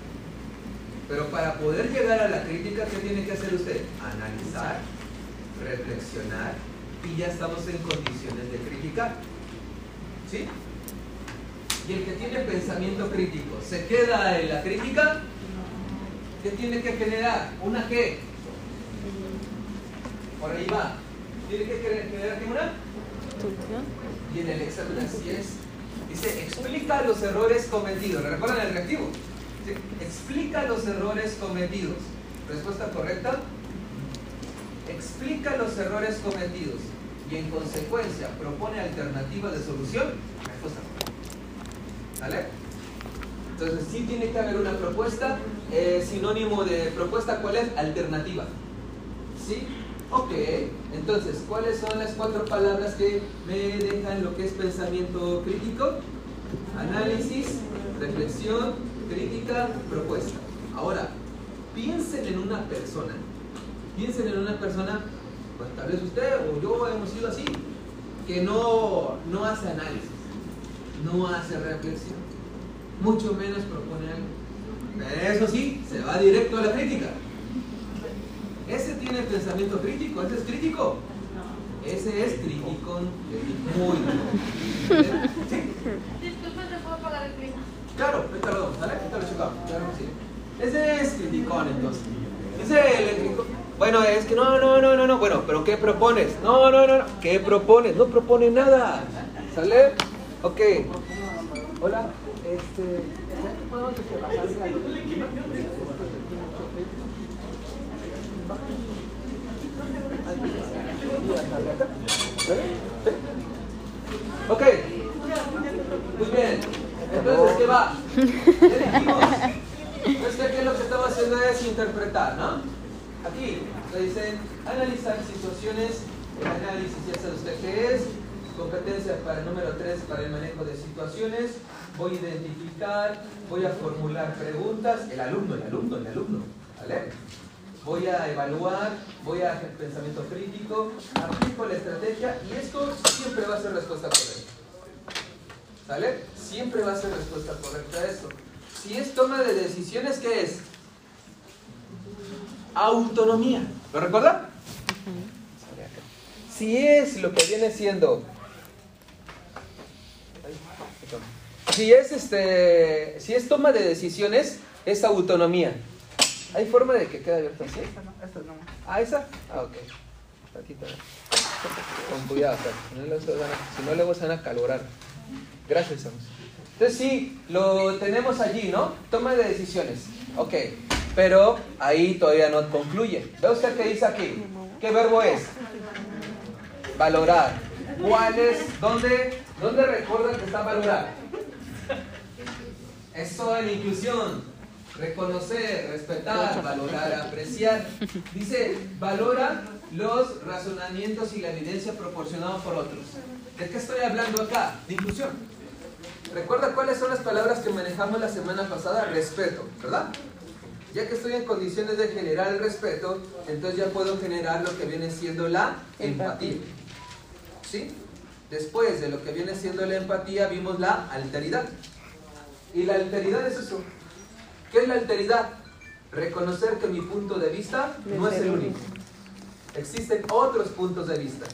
Pero para poder llegar a la crítica, ¿qué tiene que hacer usted? Analizar, reflexionar y ya estamos en condiciones de criticar. ¿Sí? Y el que tiene pensamiento crítico, ¿se queda en la crítica? ¿Qué tiene que generar? ¿Una qué? Por ahí va. ¿Tiene que generar una? Y en el examen así es. Dice, explica los errores cometidos. ¿Recuerdan el reactivo? Explica los errores cometidos. Respuesta correcta. Explica los errores cometidos y en consecuencia propone alternativas de solución. Respuesta correcta. ¿Vale? Entonces sí tiene que haber una propuesta. Eh, sinónimo de propuesta, ¿cuál es? Alternativa. ¿Sí? Ok, entonces, ¿cuáles son las cuatro palabras que me dejan lo que es pensamiento crítico? Análisis, reflexión, crítica, propuesta. Ahora, piensen en una persona. Piensen en una persona, pues tal vez usted o yo hemos sido así, que no, no hace análisis, no hace reflexión, mucho menos propone algo. Eso sí, se va directo a la crítica. Ese tiene pensamiento crítico, ese es crítico. Ese es crítico muy ¿Sí? Disculpe, ¿te puedo pagar el clima? Claro, lo damos, ¿sale? Lo checamos, claro que sí. Ese es criticón entonces. Ese eléctrico. Bueno, es que no, no, no, no, no. Bueno, pero ¿qué propones? No, no, no, no. ¿Qué propones? No propone nada. ¿Sale? Ok. Hola, este. ¿Podemos bajarle Ok. Muy bien. Entonces, ¿qué va? ¿Qué dijimos? Entonces, ¿qué es lo que estamos haciendo es interpretar, ¿no? Aquí le dicen analizar situaciones. El análisis ya sabe usted qué es. Competencia para el número 3 para el manejo de situaciones. Voy a identificar, voy a formular preguntas. El alumno, el alumno, el alumno. ¿Vale? Voy a evaluar, voy a hacer pensamiento crítico, aplico la estrategia y esto siempre va a ser respuesta correcta. ¿Sale? Siempre va a ser respuesta correcta a esto. Si es toma de decisiones, ¿qué es? Autonomía. ¿Lo recuerda? Si es lo que viene siendo si es este si es toma de decisiones es autonomía ¿Hay forma de que quede abierto así? Esta no, esta no. ¿Ah, esa? Ah, ok. Aquí Con cuidado, si no, si no luego se van a calorar. Gracias, Amos. Entonces sí, lo tenemos allí, ¿no? Toma de decisiones. Ok, pero ahí todavía no concluye. ¿Ve usted qué dice aquí? ¿Qué verbo es? Valorar. ¿Cuál es? ¿Dónde, dónde recuerda que está valorar? Eso en inclusión reconocer, respetar, valorar, apreciar. Dice, valora los razonamientos y la evidencia proporcionados por otros. ¿De qué estoy hablando acá? De inclusión. ¿Recuerda cuáles son las palabras que manejamos la semana pasada? Respeto, ¿verdad? Ya que estoy en condiciones de generar el respeto, entonces ya puedo generar lo que viene siendo la empatía. ¿Sí? Después de lo que viene siendo la empatía, vimos la alteridad. Y la alteridad es eso, ¿Qué es la alteridad? Reconocer que mi punto de vista no es el único. Existen otros puntos de vista.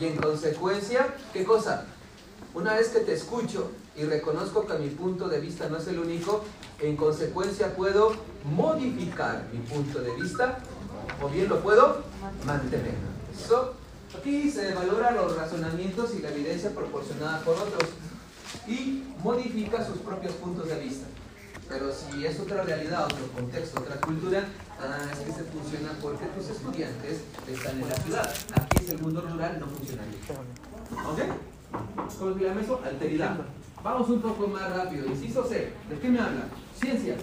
Y en consecuencia, ¿qué cosa? Una vez que te escucho y reconozco que mi punto de vista no es el único, en consecuencia puedo modificar mi punto de vista o bien lo puedo mantener. aquí se valora los razonamientos y la evidencia proporcionada por otros y modifica sus propios puntos de vista. Pero si es otra realidad, otro contexto, otra cultura, ah, es que se funciona porque tus estudiantes están en la ciudad. Aquí es el mundo rural, no funciona ¿Ok? ¿Cómo se llama eso? Alteridad. Vamos un poco más rápido. Inciso C. ¿De qué me habla? Ciencias.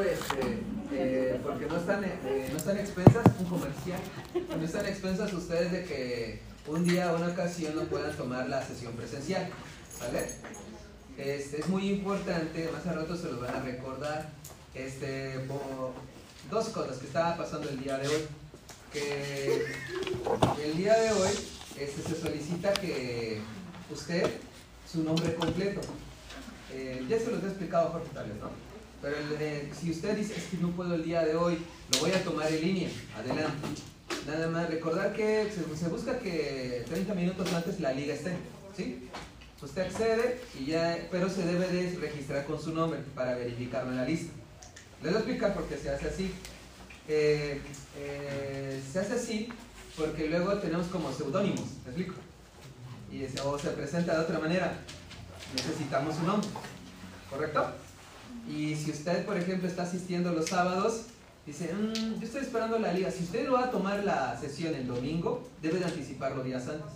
Este, eh, porque no están, eh, no están expensas, un comercial, no están expensas ustedes de que un día o una ocasión no puedan tomar la sesión presencial, ¿vale? Este, es muy importante, más a rato se los van a recordar, este, dos cosas que estaba pasando el día de hoy. Que el día de hoy este, se solicita que usted su nombre completo. Eh, ya se los he explicado Jorge Tales, ¿no? Pero si usted dice, es que no puedo el día de hoy, lo voy a tomar en línea, adelante. Nada más, recordar que se, se busca que 30 minutos antes la liga esté, ¿sí? Usted accede, y ya, pero se debe de registrar con su nombre para verificarlo en la lista. Les voy a explicar por qué se hace así. Eh, eh, se hace así porque luego tenemos como seudónimos, ¿me explico? Y ese- o se presenta de otra manera. Necesitamos un nombre, ¿correcto? Y si usted, por ejemplo, está asistiendo los sábados, dice, "Mm, yo estoy esperando la liga. Si usted va a tomar la sesión el domingo, debe de anticiparlo días antes.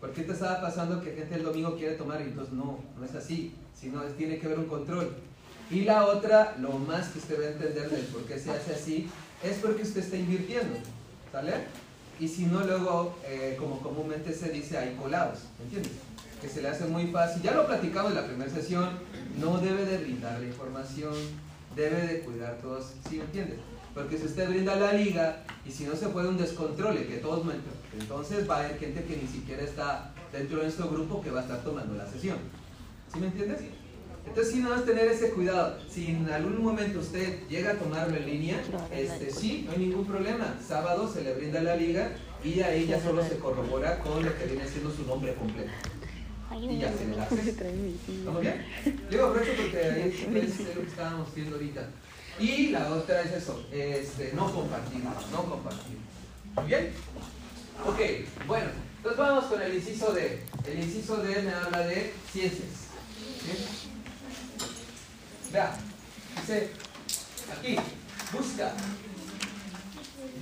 Porque te estaba pasando que gente el domingo quiere tomar y entonces no, no es así, sino tiene que haber un control. Y la otra, lo más que usted va a entender del por qué se hace así, es porque usted está invirtiendo, ¿sale? Y si no, luego, eh, como comúnmente se dice, hay colados, ¿me entiendes? Que se le hace muy fácil. Ya lo platicamos en la primera sesión, no debe de brindar la información, debe de cuidar todos, ¿sí me entiendes? Porque si usted brinda la liga y si no se puede un descontrole, que todos entonces va a haber gente que ni siquiera está dentro de nuestro grupo que va a estar tomando la sesión. ¿Sí me entiendes? Entonces sí, nada más tener ese cuidado. Si en algún momento usted llega a tomarlo en línea, este, sí, no hay ningún problema. Sábado se le brinda la liga y ahí ya solo se corrobora con lo que viene siendo su nombre completo. Y ya se acceso. ¿Estamos bien? Digo, aprovecho porque ahí es lo que estábamos viendo ahorita. Y la otra es eso, este, no compartir, no compartir. ¿Muy bien? Ok, bueno, entonces vamos con el inciso D. El inciso D me habla de ciencias. ¿sí? Vea, dice aquí, busca.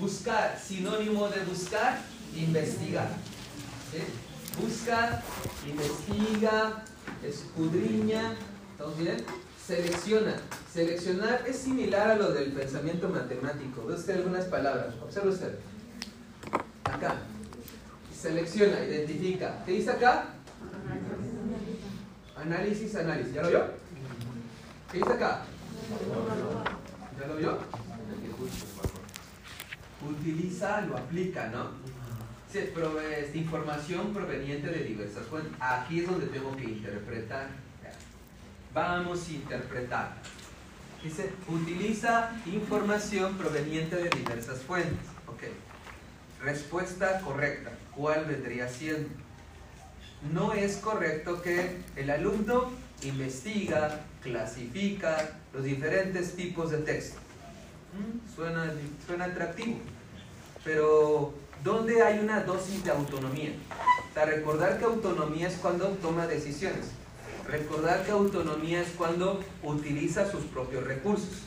Buscar, sinónimo de buscar, investigar. ¿sí? Busca, investiga, escudriña, ¿estamos bien? Selecciona. Seleccionar es similar a lo del pensamiento matemático. Ve usted algunas palabras, observe usted. Acá. Selecciona, identifica. ¿Qué dice acá? Análisis, análisis. ¿Ya lo vio? ¿Qué dice acá? ¿Ya lo vio? Utiliza, lo aplica, ¿no? Se información proveniente de diversas fuentes. Aquí es donde tengo que interpretar. Vamos a interpretar. Dice, utiliza información proveniente de diversas fuentes. Ok. Respuesta correcta. ¿Cuál vendría siendo? No es correcto que el alumno investiga, clasifica los diferentes tipos de texto. Mm, Suena, suena atractivo, pero ¿dónde hay una dosis de autonomía? O recordar que autonomía es cuando toma decisiones. Recordar que autonomía es cuando utiliza sus propios recursos.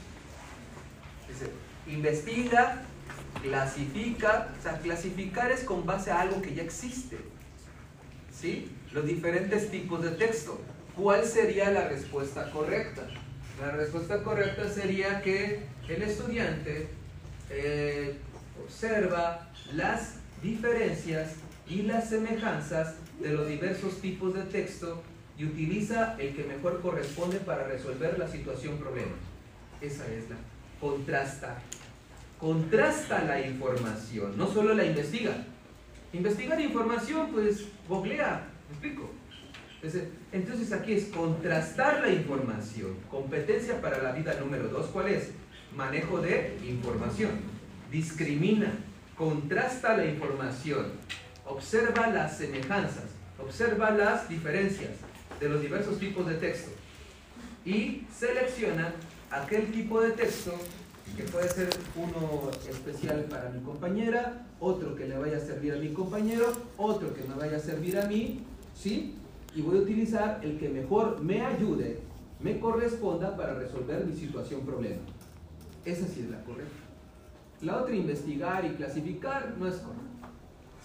Dice, investiga, clasifica, o sea, clasificar es con base a algo que ya existe. ¿Sí? Los diferentes tipos de texto. ¿Cuál sería la respuesta correcta? La respuesta correcta sería que el estudiante eh, observa las diferencias y las semejanzas de los diversos tipos de texto y utiliza el que mejor corresponde para resolver la situación problema. Esa es la contrasta. Contrasta la información, no solo la investiga. Investigar información, pues googlea, ¿me explico? Entonces, aquí es contrastar la información. Competencia para la vida número dos, ¿cuál es? Manejo de información. Discrimina, contrasta la información, observa las semejanzas, observa las diferencias de los diversos tipos de texto y selecciona aquel tipo de texto que puede ser uno especial para mi compañera, otro que le vaya a servir a mi compañero, otro que me vaya a servir a mí, ¿sí? Y voy a utilizar el que mejor me ayude, me corresponda para resolver mi situación problema. Esa sí es la correcta. La otra, investigar y clasificar, no es correcta.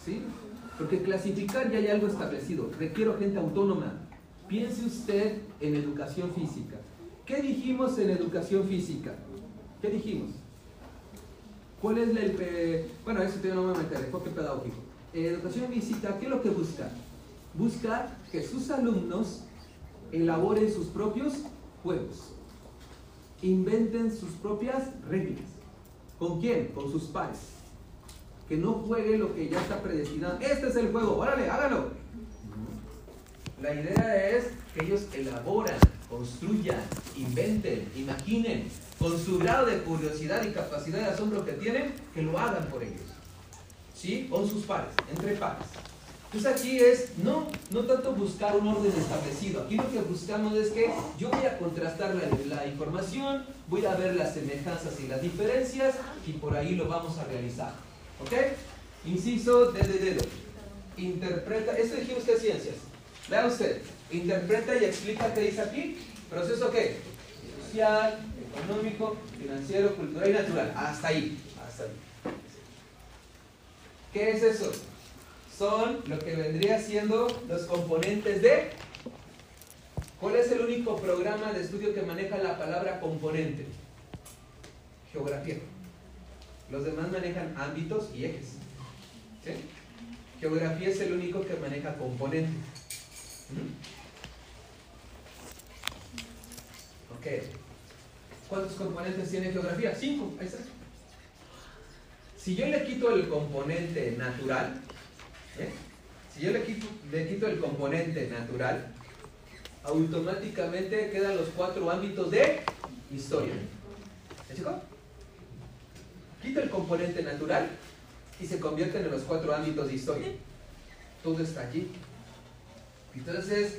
¿Sí? Porque clasificar ya hay algo establecido. Requiero gente autónoma. Piense usted en educación física. ¿Qué dijimos en educación física? ¿Qué dijimos? ¿Cuál es el... eh, bueno, eso yo no me meter, enfoque pedagógico. Eh, educación visita, ¿qué es lo que busca? Busca que sus alumnos elaboren sus propios juegos, inventen sus propias reglas. ¿Con quién? Con sus pares. Que no juegue lo que ya está predestinado. Este es el juego, órale, hágalo. La idea es que ellos elaboran, construyan, inventen, imaginen, con su grado de curiosidad y capacidad de asombro que tienen, que lo hagan por ellos. ¿Sí? Con sus pares, entre pares. Entonces aquí es no, no tanto buscar un orden establecido. Aquí lo que buscamos es que yo voy a contrastar la, información, voy a ver las semejanzas y las diferencias y por ahí lo vamos a realizar. ¿Ok? Inciso de dedo. Interpreta, esto dijimos que es ciencias. Vea usted, interpreta y explica qué dice aquí. ¿Proceso qué? Social, económico, financiero, cultural y natural. Hasta ahí. Hasta ahí. ¿Qué es eso? Son lo que vendría siendo los componentes de... ¿Cuál es el único programa de estudio que maneja la palabra componente? Geografía. Los demás manejan ámbitos y ejes. ¿Sí? Geografía es el único que maneja componente. ¿Mm? Ok. ¿Cuántos componentes tiene geografía? Cinco. Ahí está. Si yo le quito el componente natural, ¿eh? si yo le quito, le quito el componente natural, automáticamente quedan los cuatro ámbitos de historia. ¿Me chico? Quito el componente natural y se convierten en los cuatro ámbitos de historia. Todo está allí. Entonces,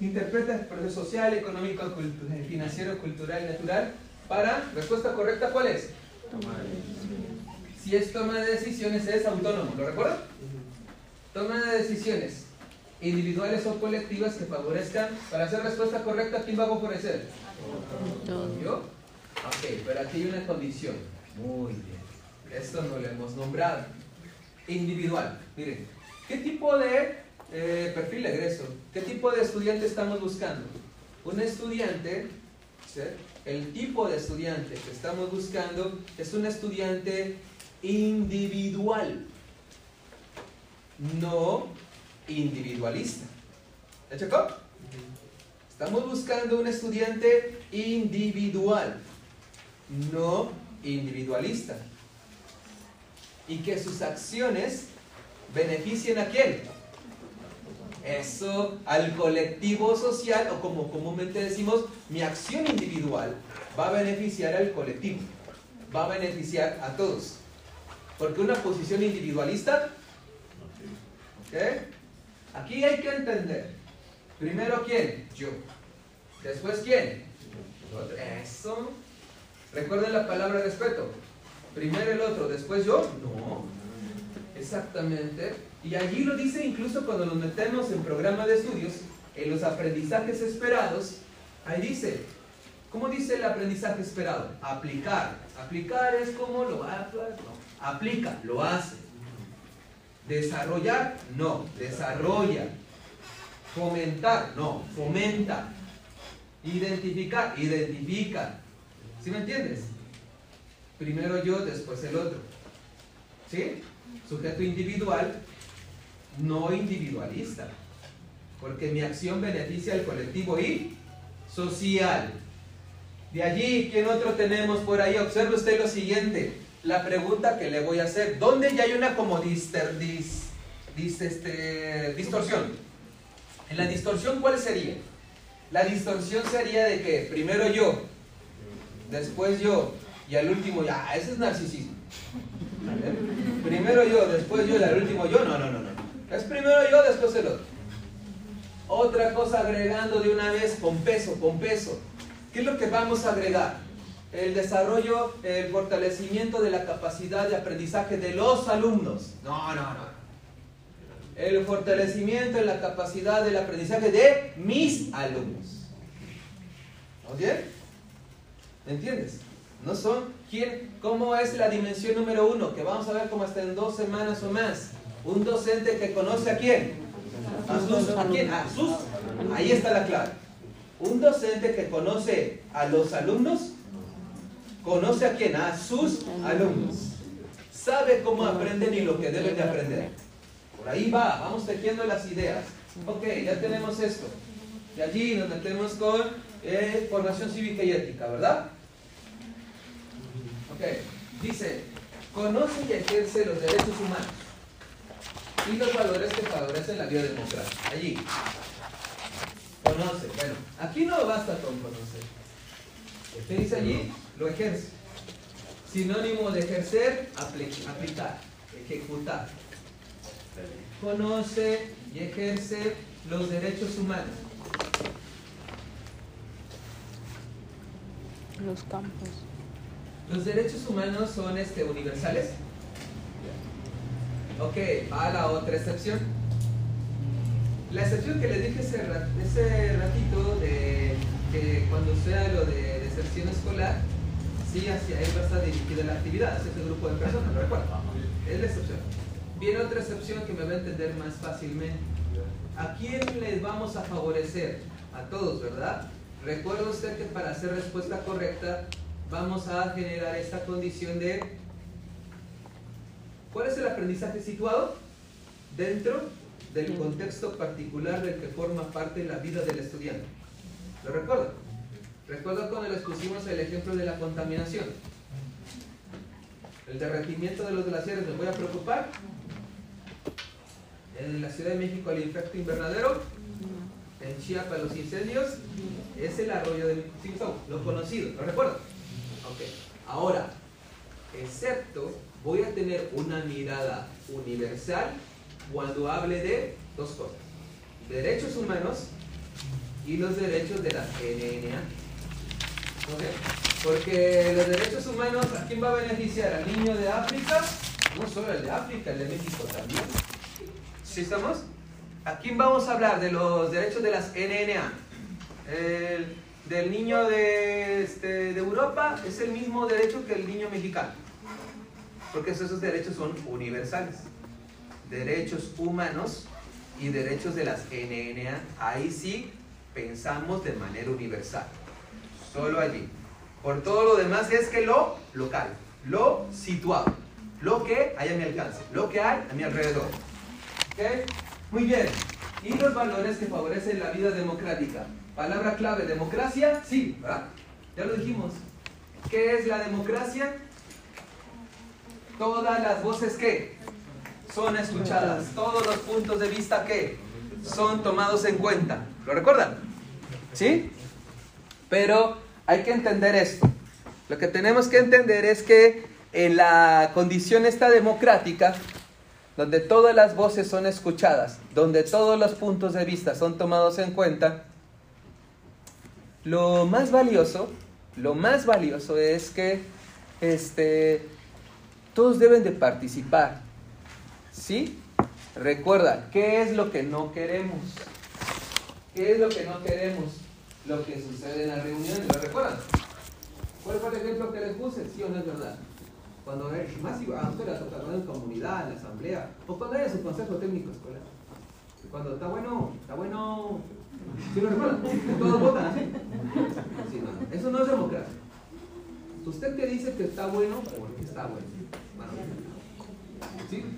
interpreta el proceso social, económico, cultu- financiero, cultural natural para respuesta correcta, ¿cuál es? Si es toma de decisiones, es autónomo, ¿lo recuerdan? Toma de decisiones individuales o colectivas que favorezcan. Para hacer respuesta correcta, ¿quién va a favorecer? ¿Yo? Ok, pero aquí hay una condición. Muy bien. Esto no lo hemos nombrado. Individual. Miren, ¿qué tipo de eh, perfil de egreso? ¿Qué tipo de estudiante estamos buscando? Un estudiante, el tipo de estudiante que estamos buscando es un estudiante individual, no individualista. ¿Ya checó? Estamos buscando un estudiante individual, no individualista. Y que sus acciones beneficien a quién? Eso, al colectivo social, o como comúnmente decimos, mi acción individual va a beneficiar al colectivo, va a beneficiar a todos. Porque una posición individualista, ¿ok? Aquí hay que entender, primero quién, yo, después quién, eso. Recuerden la palabra respeto, primero el otro, después yo, no, exactamente. Y allí lo dice incluso cuando nos metemos en programa de estudios, en los aprendizajes esperados, ahí dice, ¿cómo dice el aprendizaje esperado? Aplicar. Aplicar es como lo a no. Aplica, lo hace. Desarrollar, no, desarrolla. Fomentar, no, fomenta. Identificar, identifica. ¿Sí me entiendes? Primero yo, después el otro. ¿Sí? Sujeto individual, no individualista. Porque mi acción beneficia al colectivo y social. De allí, ¿quién otro tenemos por ahí? Observe usted lo siguiente. La pregunta que le voy a hacer. ¿Dónde ya hay una como este, distorsión? En la distorsión, ¿cuál sería? La distorsión sería de que primero yo, después yo, y al último ya. Ah, ese es narcisismo. Primero yo, después yo y al último yo. No, no, no, no. Es primero yo, después el otro. Otra cosa agregando de una vez con peso, con peso. ¿Qué es lo que vamos a agregar? El desarrollo, el fortalecimiento de la capacidad de aprendizaje de los alumnos. No, no, no. El fortalecimiento de la capacidad del aprendizaje de mis alumnos. ¿Vamos bien? ¿Me entiendes? No son quién, cómo es la dimensión número uno, que vamos a ver como hasta en dos semanas o más. Un docente que conoce a quién. A sus, ¿a quién? A sus. Ahí está la clave. Un docente que conoce a los alumnos, conoce a quién, a sus alumnos. sabe cómo aprenden y lo que deben de aprender. Por ahí va, vamos tejiendo las ideas. Ok, ya tenemos esto. Y allí nos metemos con eh, formación cívica y ética, ¿verdad? Ok, dice, conoce y ejerce los derechos humanos y los valores que favorecen la vida democrática. Allí. Conoce. Bueno, aquí no basta con conocer. ¿Qué dice allí? Lo ejerce. Sinónimo de ejercer, aplicar, ejecutar. Conoce y ejerce los derechos humanos. Los campos. Los derechos humanos son este, universales. Ok, va a la otra excepción. La excepción que le dije ese, ratito de que cuando sea lo de deserción escolar, sí hacia él va a estar dirigida la actividad, hacia ese grupo de personas, ¿lo recuerdo? Es la excepción. Viene otra excepción que me va a entender más fácilmente. ¿A quién les vamos a favorecer? A todos, ¿verdad? Recuerda usted que para hacer respuesta correcta vamos a generar esta condición de ¿cuál es el aprendizaje situado? Dentro del contexto particular del que forma parte la vida del estudiante. ¿Lo recuerda? Recuerdo cuando les pusimos el ejemplo de la contaminación. El derretimiento de los glaciares, ¿me voy a preocupar? En la Ciudad de México el efecto invernadero, en Chiapas los incendios, es el arroyo de lo conocido, ¿lo recuerdo? Ok, ahora, excepto, voy a tener una mirada universal cuando hable de dos cosas, derechos humanos y los derechos de la NNA. Porque los derechos humanos, ¿a quién va a beneficiar? ¿Al niño de África? No solo el de África, el de México también. ¿Sí estamos? ¿A quién vamos a hablar de los derechos de las NNA? El, del niño de, este, de Europa es el mismo derecho que el niño mexicano. Porque esos derechos son universales. Derechos humanos y derechos de las NNA, ahí sí pensamos de manera universal. Solo allí. Por todo lo demás es que lo local, lo situado, lo que hay a mi alcance, lo que hay a mi alrededor. Muy bien. ¿Y los valores que favorecen la vida democrática? Palabra clave, democracia, sí, ¿verdad? Ya lo dijimos. ¿Qué es la democracia? Todas las voces que son escuchadas, todos los puntos de vista que son tomados en cuenta. ¿Lo recuerdan? ¿Sí? Pero hay que entender esto. Lo que tenemos que entender es que en la condición esta democrática, donde todas las voces son escuchadas, donde todos los puntos de vista son tomados en cuenta, lo más valioso, lo más valioso es que este, todos deben de participar. ¿Sí? Recuerda, ¿qué es lo que no queremos? ¿Qué es lo que no queremos? Lo que sucede en las reuniones, ¿lo recuerdan? ¿Cuál fue el ejemplo que les puse? ¿Sí o no es verdad? Cuando más a usted le toca en comunidad, en la asamblea, o cuando haya su consejo técnico escolar. Cuando está bueno, está bueno. ¿Sí lo recuerdan? Todos votan así. Sí, eso no es democracia. Usted que dice que está bueno, porque está bueno.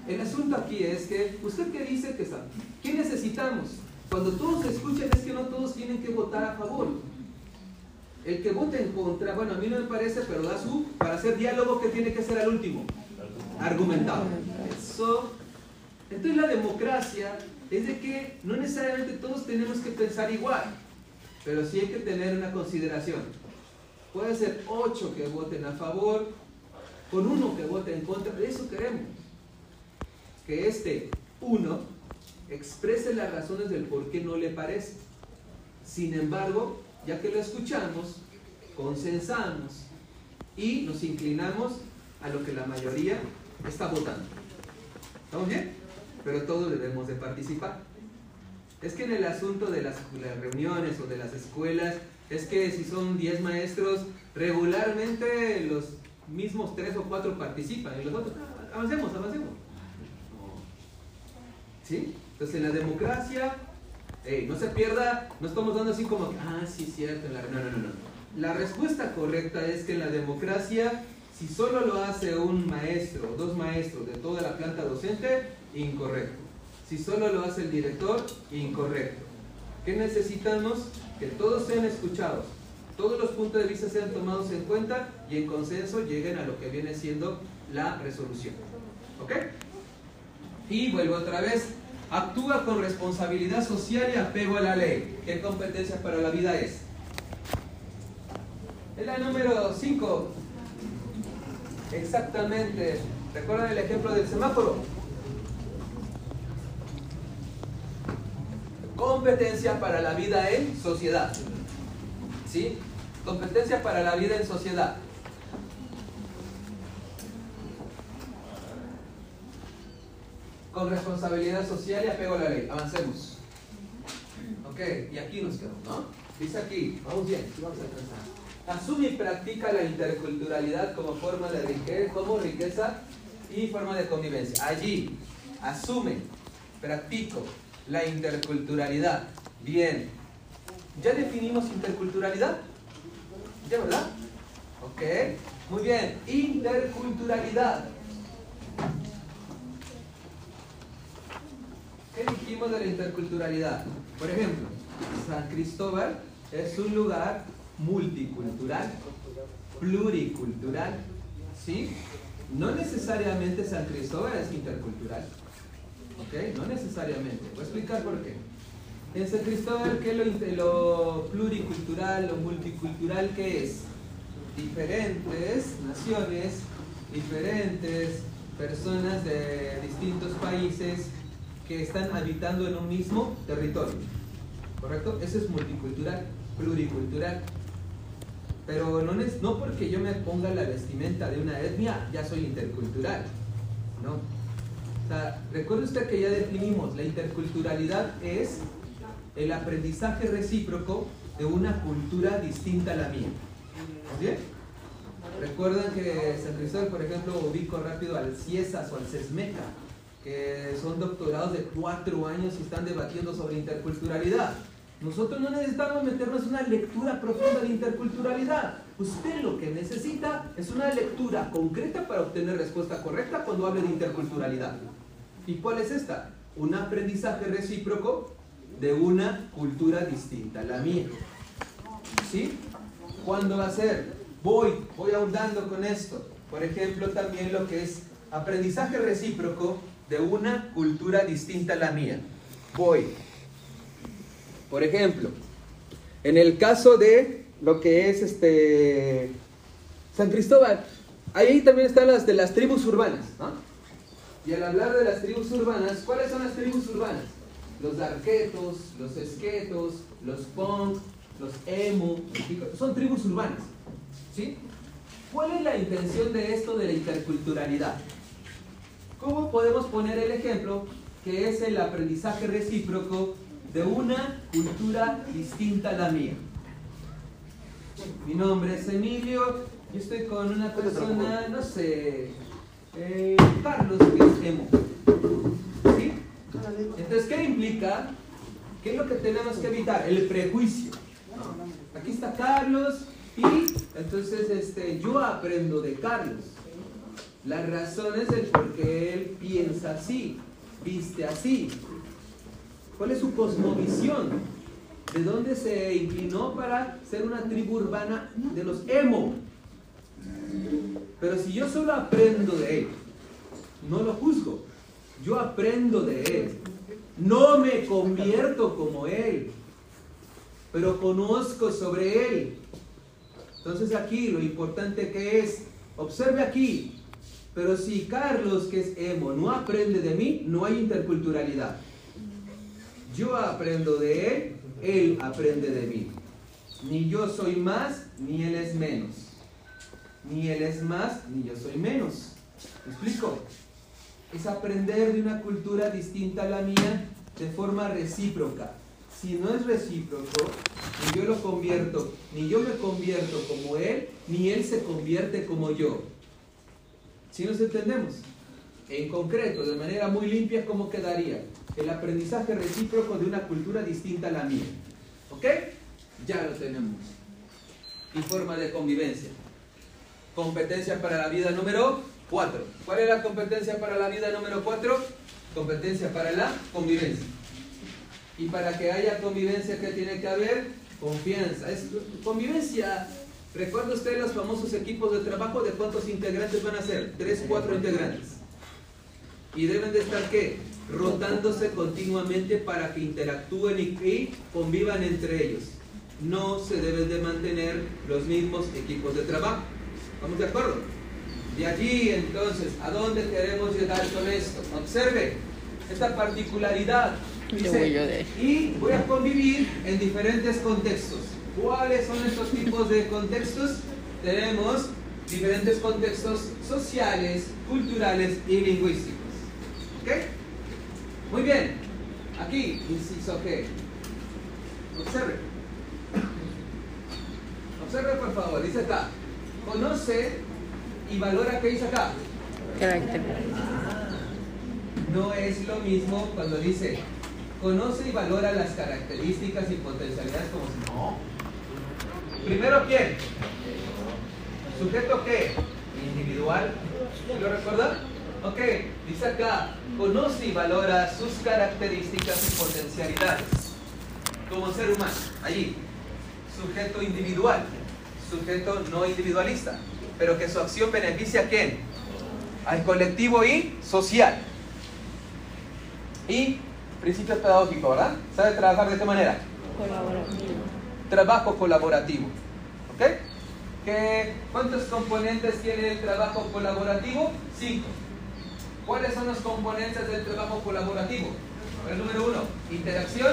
El asunto aquí es que usted que dice que está. ¿Qué necesitamos? Cuando todos escuchen es que no todos tienen que votar a favor. El que vote en contra, bueno, a mí no me parece, pero da su, para hacer diálogo, que tiene que ser al último? Argumentado. Eso. Entonces la democracia es de que no necesariamente todos tenemos que pensar igual, pero sí hay que tener una consideración. Puede ser ocho que voten a favor, con uno que vote en contra, de eso queremos. Que este uno exprese las razones del por qué no le parece. Sin embargo, ya que lo escuchamos, consensamos y nos inclinamos a lo que la mayoría está votando. ¿Estamos bien? Pero todos debemos de participar. Es que en el asunto de las, reuniones o de las escuelas, es que si son 10 maestros, regularmente los mismos 3 o 4 participan y los otros, avancemos, avancemos. ¿Sí? Entonces en la democracia no se pierda, no estamos dando así como, ah, sí, cierto, no, no, no, no. La respuesta correcta es que en la democracia Si solo lo hace un maestro dos maestros de toda la planta docente, incorrecto. Si solo lo hace el director, incorrecto. ¿Qué necesitamos? Que todos sean escuchados, todos los puntos de vista sean tomados en cuenta y en consenso lleguen a lo que viene siendo la resolución. ¿Ok? Y vuelvo otra vez. Actúa con responsabilidad social y apego a la ley. ¿Qué competencia para la vida es? Es la número 5. Exactamente. ¿Recuerdan el ejemplo del semáforo? Competencia para la vida en sociedad. ¿Sí? Competencia para la vida en sociedad. Con responsabilidad social y apego a la ley. Avancemos. Ok, y aquí nos quedamos, ¿no? Dice aquí, vamos bien, vamos a alcanzar. Asume y practica la interculturalidad como forma de riqueza, y forma de convivencia. Allí, asume, practico la interculturalidad. Bien. ¿Ya definimos interculturalidad? ¿Ya, verdad? Ok. Muy bien. Interculturalidad. ¿Qué dijimos de la interculturalidad? Por ejemplo, San Cristóbal es un lugar multicultural, pluricultural, ¿sí? No necesariamente San Cristóbal es intercultural, ¿ok? No necesariamente. Voy a explicar por qué. En San Cristóbal, ¿qué es lo, lo pluricultural, lo multicultural, qué es? Diferentes naciones, diferentes personas de distintos países que están habitando en un mismo territorio. ¿Correcto? Eso es multicultural, pluricultural. Pero no, es, no porque yo me ponga la vestimenta de una etnia, ya soy intercultural. ¿No? O recuerde usted que ya definimos, la interculturalidad es el aprendizaje recíproco de una cultura distinta a la mía. ¿Bien? Recuerden que San Cristóbal, por ejemplo, ubico rápido al CIESAS o al CESMECA, que son doctorados de cuatro años y están debatiendo sobre interculturalidad. Nosotros no necesitamos meternos en una lectura profunda de interculturalidad. Usted lo que necesita es una lectura concreta para obtener respuesta correcta cuando hable de interculturalidad. ¿Y cuál es esta? Un aprendizaje recíproco de una cultura distinta la mía. ¿Sí? ¿Cuándo va a ser? Voy, voy ahondando con esto. Por ejemplo, también lo que es aprendizaje recíproco de una cultura distinta a la mía. Voy. Por ejemplo, en el caso de lo que es este San Cristóbal, ahí también están las de las tribus urbanas. Y al hablar de las tribus urbanas, ¿cuáles son las tribus urbanas? Los darquetos, los esquetos, los punk, los emo, son tribus urbanas, ¿sí? ¿Cuál es la intención de esto de la interculturalidad? ¿Cómo podemos poner el ejemplo que es el aprendizaje recíproco de una cultura distinta a la mía? Mi nombre es Emilio, yo estoy con una persona, no sé, eh, Carlos, que es emo. ¿Sí? Entonces, ¿qué implica? ¿Qué es lo que tenemos que evitar? El prejuicio. Aquí está Carlos y entonces este, yo aprendo de Carlos. La razón es el por qué él piensa así, viste así. ¿Cuál es su cosmovisión? ¿De dónde se inclinó para ser una tribu urbana de los emo? Pero si yo solo aprendo de él, no lo juzgo, yo aprendo de él, no me convierto como él, pero conozco sobre él. Entonces aquí lo importante que es, observe aquí, pero si Carlos, que es emo, no aprende de mí, no hay interculturalidad. Yo aprendo de él, él aprende de mí. Ni yo soy más, ni él es menos. Ni él es más, ni yo soy menos. ¿Me explico? Es aprender de una cultura distinta a la mía de forma recíproca. Si no es recíproco, ni yo lo convierto, ni yo me convierto como él, ni él se convierte como yo. ¿Sí nos entendemos? En concreto, de manera muy limpia, ¿cómo quedaría? El aprendizaje recíproco de una cultura distinta a la mía. ¿Ok? Ya lo tenemos. Y forma de convivencia. Competencia para la vida número 4. ¿Cuál es la competencia para la vida número 4? Competencia para la convivencia. Y para que haya convivencia, ¿qué tiene que haber? Confianza. Convivencia. ¿Recuerda usted los famosos equipos de trabajo? ¿De cuántos integrantes van a ser? Tres, cuatro integrantes. Y deben de estar, ¿qué? Rotándose continuamente para que interactúen y, convivan entre ellos. No se deben de mantener los mismos equipos de trabajo. ¿Estamos de acuerdo? De allí, entonces, ¿a dónde queremos llegar con esto? Observe esta particularidad. De- y voy a convivir en diferentes contextos. ¿Cuáles son estos tipos de contextos? Tenemos diferentes contextos sociales, culturales y lingüísticos. ¿Ok? Muy bien. Aquí, inciso G. Observe. Observe, por favor. Dice acá. Conoce y valora qué dice acá. Carácter. No es lo mismo cuando dice conoce y valora las características y potencialidades como si no. Primero, ¿quién? ¿Sujeto qué? Individual. ¿Sí ¿Lo recuerda? Ok, dice acá, conoce y valora sus características y potencialidades como ser humano. Allí, sujeto individual, sujeto no individualista, pero que su acción beneficia a quién? Al colectivo y social. Y principios pedagógicos, ¿verdad? ¿Sabe trabajar de qué manera? Colaborativo. Trabajo colaborativo. ¿Ok? ¿Qué, ¿Cuántos componentes tiene el trabajo colaborativo? Cinco. ¿Cuáles son los componentes del trabajo colaborativo? El número uno, interacción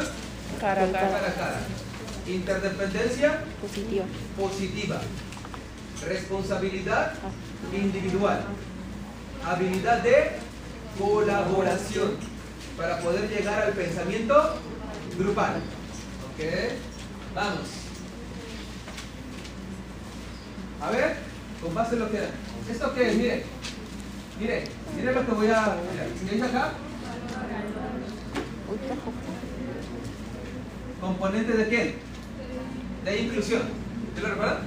Cara a cara cara. a cara. Interdependencia Positiva. positiva. Responsabilidad individual. Habilidad de colaboración para poder llegar al pensamiento grupal. ¿Ok? Vamos. A ver, con base lo que... ¿Esto qué es? Mire. Mire, mire lo que voy a... ¿Me dice acá? ¿Componentes de qué? De inclusión. ¿Sí lo recuerdan?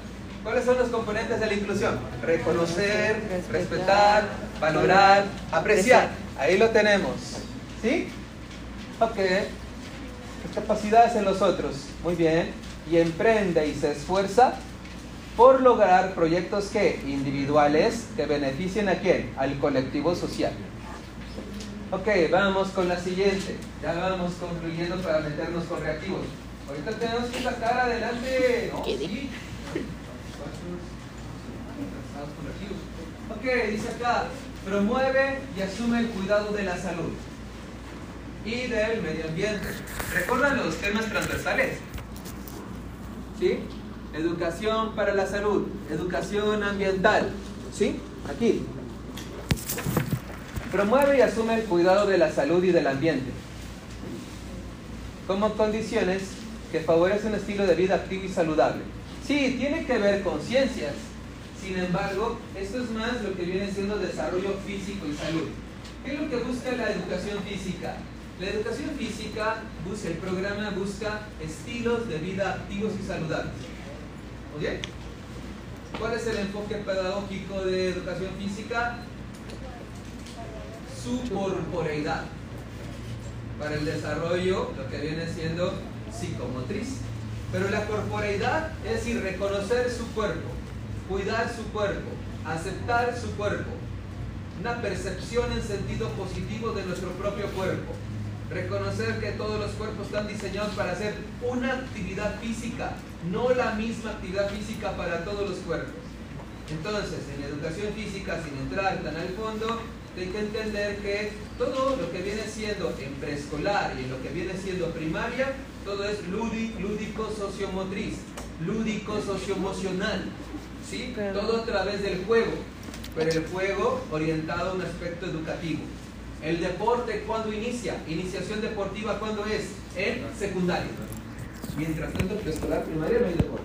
¿Cuáles son los componentes de la inclusión? Reconocer, respetar, valorar, apreciar. Ahí lo tenemos. ¿Sí? Ok. Capacidades en los otros. Muy bien. Y emprende y se esfuerza por lograr proyectos que individuales que beneficien a quién? Al colectivo social. Ok, vamos con la siguiente. Ya vamos concluyendo para meternos con reactivos. Ahorita tenemos que sacar adelante. ¿no? Sí. Ok, dice acá, promueve y asume el cuidado de la salud y del medio ambiente. ¿Recuerdan los temas transversales? ¿Sí? Educación para la salud, educación ambiental. ¿Sí? Aquí. Promueve y asume el cuidado de la salud y del ambiente como condiciones que favorecen un estilo de vida activo y saludable. Sí, tiene que ver con ciencias. Sin embargo, esto es más lo que viene siendo desarrollo físico y salud. ¿Qué es lo que busca la educación física? La educación física, busca, el programa busca estilos de vida activos y saludables. ¿Oye? ¿Cuál es el enfoque pedagógico de educación física? Su corporeidad para el desarrollo, lo que viene siendo psicomotriz. Pero la corporeidad es decir, reconocer su cuerpo, cuidar su cuerpo, aceptar su cuerpo, una percepción en sentido positivo de nuestro propio cuerpo, reconocer que todos los cuerpos están diseñados para hacer una actividad física, no la misma actividad física para todos los cuerpos. Entonces, en la educación física, sin entrar tan al fondo, hay que entender que todo lo que viene siendo en preescolar y en lo que viene siendo primaria, todo es lúdi- lúdico sociomotriz, lúdico socioemocional, ¿sí? Todo a través del juego, pero el juego orientado a un aspecto educativo. El deporte, ¿cuándo inicia? Iniciación deportiva, ¿cuándo es? En secundaria. Mientras tanto, preescolar, primaria no hay deporte.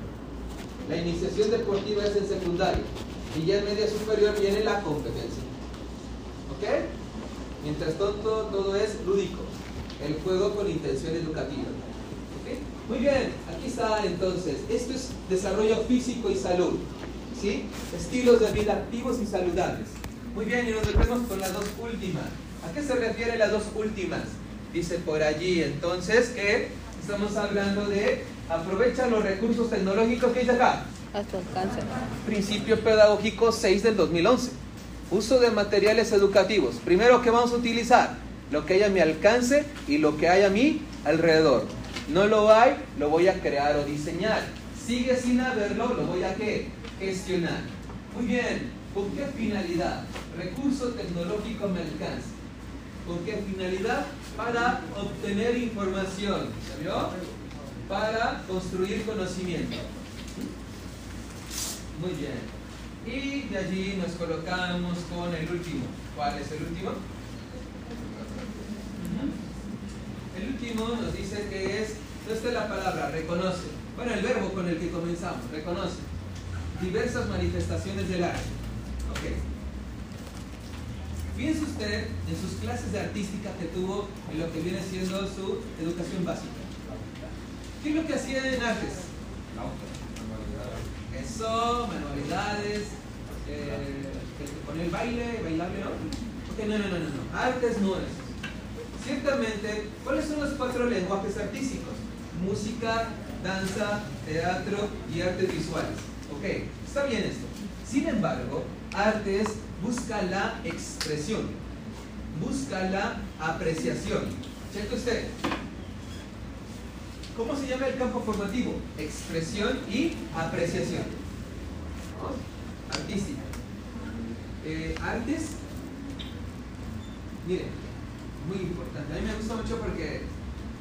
La iniciación deportiva es en secundaria. Y ya en media superior viene la competencia. ¿Ok? Mientras tanto, todo es lúdico. El juego con intención educativa. ¿Ok? Muy bien, aquí está entonces. Esto es desarrollo físico y salud. ¿sí? Estilos de vida activos y saludables. Muy bien, y nos metemos con las dos últimas. ¿A qué se refiere las dos últimas? Dice por allí entonces que estamos hablando de aprovecha los recursos tecnológicos que dice acá. A tu alcance. Principio pedagógico 6 del 2011. Uso de materiales educativos. Primero, ¿qué vamos a utilizar? Lo que hay a mi alcance y lo que hay a mi alrededor. No lo hay, lo voy a crear o diseñar. Sigue sin haberlo, lo voy a ¿qué? gestionar. Muy bien, ¿con qué finalidad? Recurso tecnológico a mi alcance. ¿Con qué finalidad? Para obtener información. ¿Sabio? Para construir conocimiento. Muy bien. Y de allí nos colocamos con el último. ¿Cuál es el último? El último nos dice que es, no está la palabra, reconoce. Bueno, el verbo con el que comenzamos, reconoce. Diversas manifestaciones del arte. Ok. Fíjense usted en sus clases de artística que tuvo en lo que viene siendo su educación básica. ¿Qué es lo que hacía en artes? Eso, manualidades, eh, con el baile, bailable, ¿no? Ok, no, no, no, no, no. Artes no es. Ciertamente, ¿cuáles son los cuatro lenguajes artísticos? Música, danza, teatro y artes visuales. Ok, está bien esto. Sin embargo, artes busca la expresión, busca la apreciación. Cheque usted. ¿Cómo se llama el campo formativo? Expresión y apreciación. Artística. Eh, artes, mire, muy importante. A mí me gusta mucho porque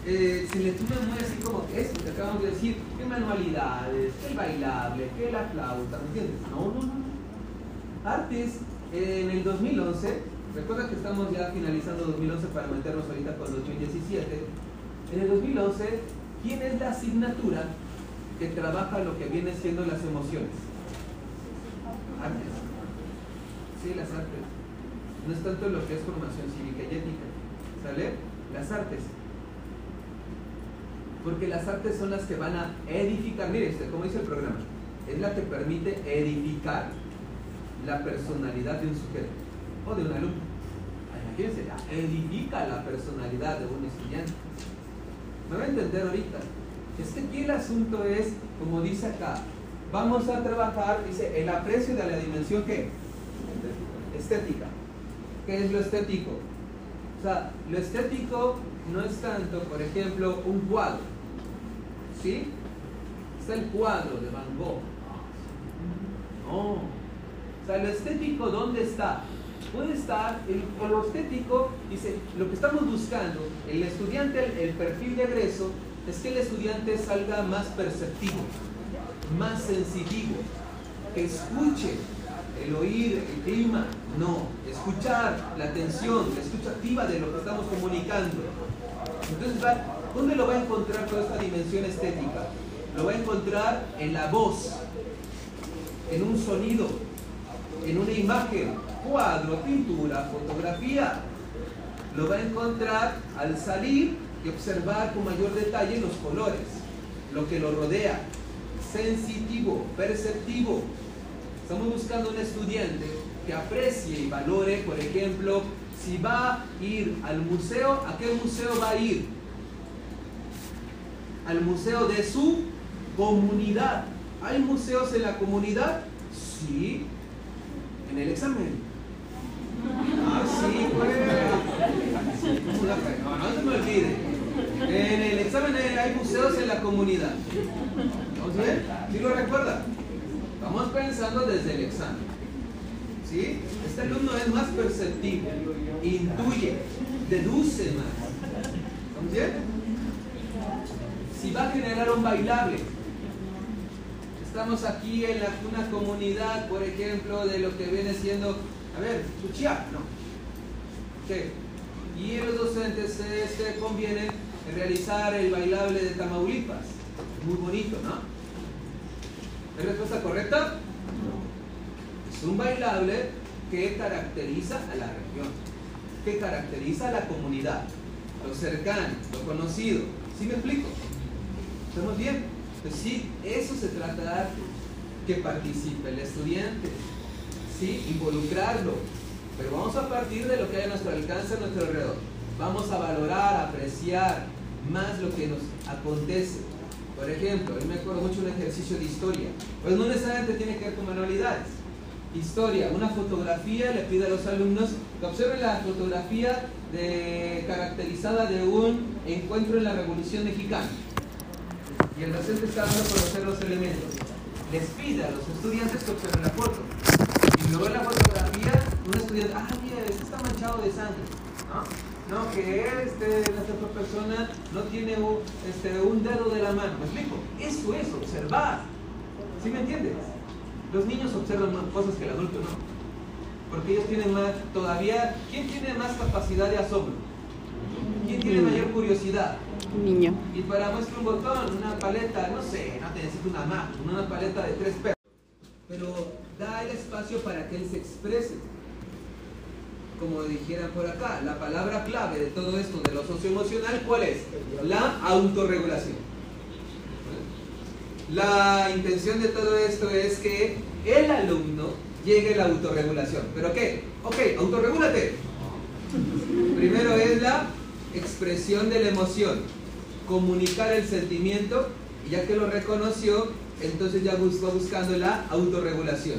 eh, se le toma muy así como que esto que acabamos de decir, qué manualidades, qué bailable, qué la flauta, ¿me entiendes? No, no, no. Artes, en el 2011, recuerda que estamos ya finalizando 2011 para meternos ahorita con 2017. En el 2011, ¿quién es la asignatura que trabaja lo que viene siendo las emociones? Artes. Sí, las artes. No es tanto lo que es formación cívica y ética. ¿Sale? Las artes. Porque las artes son las que van a edificar. Mire, como dice el programa, es la que permite edificar la personalidad de un sujeto o de un alumno. Imagínense, edifica la personalidad de un estudiante. ¿Me va a entender ahorita? Es que aquí el asunto es, como dice acá, vamos a trabajar, dice, el aprecio de la dimensión ¿qué? estética. ¿Qué es lo estético? O sea, lo estético no es tanto, por ejemplo, un cuadro. ¿Sí? Está el cuadro de Van Gogh. No. O sea, lo estético, ¿dónde está? Puede estar, el, lo estético, dice, lo que estamos buscando, el estudiante, el, perfil de egreso, es que el estudiante salga más perceptivo, más sensitivo, que escuche el oír, el clima, no, escuchar la atención, la escucha activa de lo que estamos comunicando. Entonces, ¿dónde lo va a encontrar toda esta dimensión estética? Lo va a encontrar en la voz, en un sonido, en una imagen, cuadro, pintura, fotografía. Lo va a encontrar al salir y observar con mayor detalle los colores, lo que lo rodea, sensitivo, perceptivo. Estamos buscando un estudiante que aprecie y valore, por ejemplo, si va a ir al museo, ¿a qué museo va a ir? Al museo de su comunidad. ¿Hay museos en la comunidad? Sí. En el examen. Ah, sí, pues. No, no se me olvide. En el examen hay museos en la comunidad. ¿Vamos bien? ¿Sí lo recuerda? Estamos pensando desde el examen. ¿Sí? Este alumno es más perceptivo, intuye, deduce más. ¿Estamos bien? Si va a generar un bailable, estamos aquí en una comunidad, por ejemplo, de lo que viene siendo, a ver, Chuchia, no. ¿Qué? Y los docentes se, convienen en realizar el bailable de Tamaulipas. Muy bonito, ¿no? ¿Es respuesta correcta? Es un bailable que caracteriza a la región, que caracteriza a la comunidad, lo cercano, lo conocido. ¿Sí me explico? ¿Estamos bien? Pues sí, eso se trata de arte. que participe el estudiante, ¿sí? involucrarlo. Pero vamos a partir de lo que hay a nuestro alcance, a nuestro alrededor. Vamos a valorar, apreciar más lo que nos acontece. Por ejemplo, yo me acuerdo mucho de un ejercicio de historia. Pues no necesariamente tiene que ver con manualidades. Historia, una fotografía, le pide a los alumnos que observen la fotografía caracterizada de un encuentro en la Revolución Mexicana. Y el docente está dando a conocer los elementos. Les pide a los estudiantes que observen la foto. Y luego en la fotografía, un estudiante, ah, mira, este está manchado de sangre. ¿no? No, que este, esta otra persona no tiene un, este, un dedo de la mano. ¿Me explico? Eso es observar. ¿Sí me entiendes? Los niños observan más cosas que el adulto no. Porque ellos tienen más, todavía, ¿quién tiene más capacidad de asombro? ¿Quién tiene mayor curiosidad? Niño. Y para muestra un botón, una paleta, no sé, no te necesito una Mac, una paleta de tres pesos. Pero da el espacio para que él se exprese. Como dijeran por acá, la palabra clave de todo esto de lo socioemocional, ¿cuál es? La autorregulación. La intención de todo esto es que el alumno llegue a la autorregulación. ¿Pero qué? Ok, autorregúlate. Primero es la expresión de la emoción, comunicar el sentimiento, y ya que lo reconoció, entonces ya va buscando la autorregulación.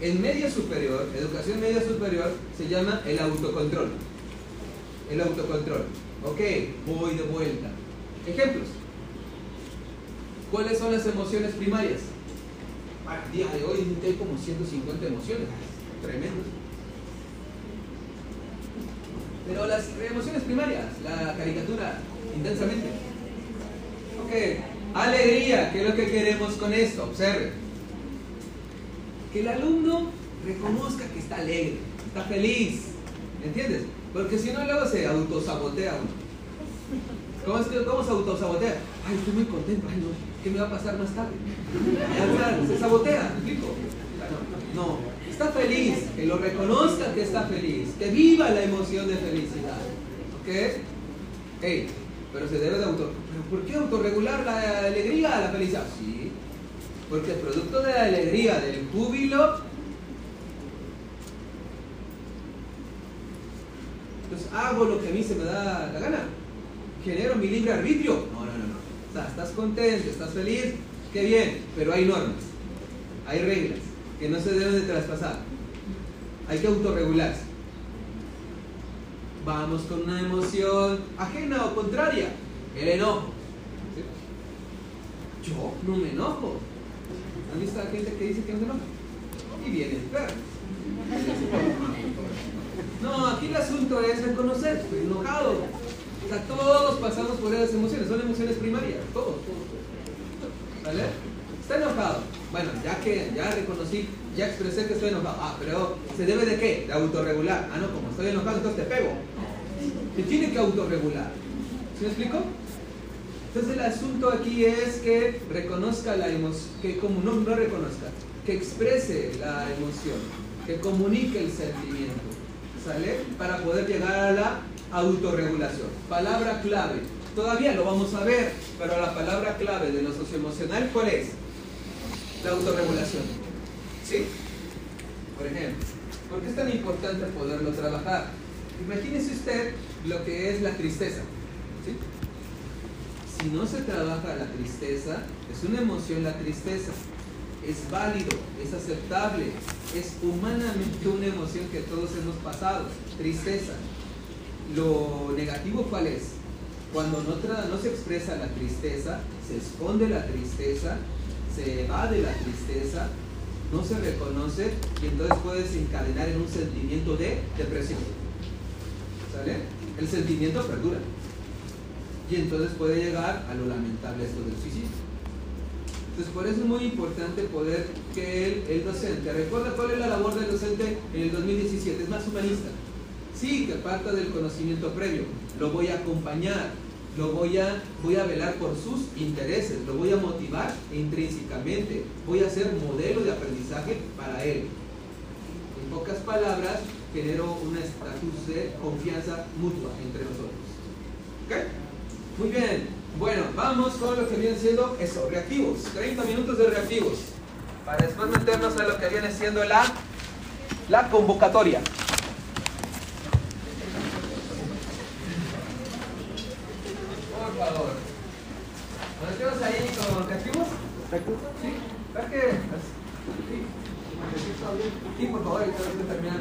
En media superior, educación media superior, se llama el autocontrol. El autocontrol. Ok, voy de vuelta. Ejemplos. ¿Cuáles son las emociones primarias? Al día de hoy hay como 150 emociones. Tremendo. Pero las emociones primarias, la caricatura, intensamente. Ok, alegría, ¿qué es lo que queremos con esto? Observe. Que el alumno reconozca que está alegre, está feliz. ¿Entiendes? Porque si no, luego se autosabotea uno. ¿Cómo, ¿Cómo se autosabotea? Ay, estoy muy contento. Ay, no, ¿qué me va a pasar más tarde? Se sabotea, ¿me explico? No, no, está feliz, que lo reconozca que está feliz, que viva la emoción de felicidad. ¿Ok? Hey, pero se debe de auto. ¿Por qué autorregular la alegría, la felicidad? Sí, porque el producto de la alegría, del júbilo, entonces hago lo que a mí se me da la gana. Genero mi libre arbitrio. No, no, no, no. Estás contento, estás feliz, qué bien, pero hay normas, hay reglas que no se deben de traspasar. Hay que autorregularse. Vamos con una emoción ajena o contraria, el enojo. Yo no me enojo. ¿Han visto a gente que dice que no se enoja? Y viene enfermo. No, aquí el asunto es reconocer, estoy enojado. O sea, todos pasamos por esas emociones, son emociones primarias, todos, todos. ¿Vale? Está enojado. Bueno, ya que ya reconocí, ya expresé que estoy enojado. Ah, pero ¿se debe de qué? De autorregular. Ah, no, como estoy enojado, entonces te pego. Te tiene que autorregular. ¿Sí me explico? Entonces el asunto aquí es que reconozca la emoción, que como no, no reconozca, que exprese la emoción, que comunique el sentimiento, ¿sale? Para poder llegar a la autorregulación. Palabra clave. Todavía lo vamos a ver, pero la palabra clave de lo socioemocional, ¿cuál es? La autorregulación. ¿Sí? Por ejemplo, ¿por qué es tan importante poderlo trabajar? Imagínese usted lo que es la tristeza. Si no se trabaja la tristeza, es una emoción la tristeza. Es válido, es aceptable, es humanamente una emoción que todos hemos pasado. Tristeza. Lo negativo cuál es? Cuando no se expresa la tristeza, se esconde la tristeza, se evade la tristeza, no se reconoce y entonces puede desencadenar en un sentimiento de depresión. ¿Sale? El sentimiento perdura. Y entonces puede llegar a lo lamentable esto del suicidio. Entonces por eso es muy importante poder que el, el docente, recuerda cuál es la labor del docente en el 2017, es más humanista. Sí, que parta del conocimiento previo, lo voy a acompañar, lo voy a, voy a velar por sus intereses, lo voy a motivar intrínsecamente, voy a ser modelo de aprendizaje para él. En pocas palabras, genero un estatus de confianza mutua entre nosotros. ¿Ok? Muy bien. Bueno, vamos con lo que viene siendo eso, reactivos. 30 minutos de reactivos. para después meternos a lo que viene siendo la, la convocatoria. Por favor. ¿Nos ahí con reactivos? ¿Recursos? Sí. ¿Verdad que? Sí. Sí, por favor, y todo terminando.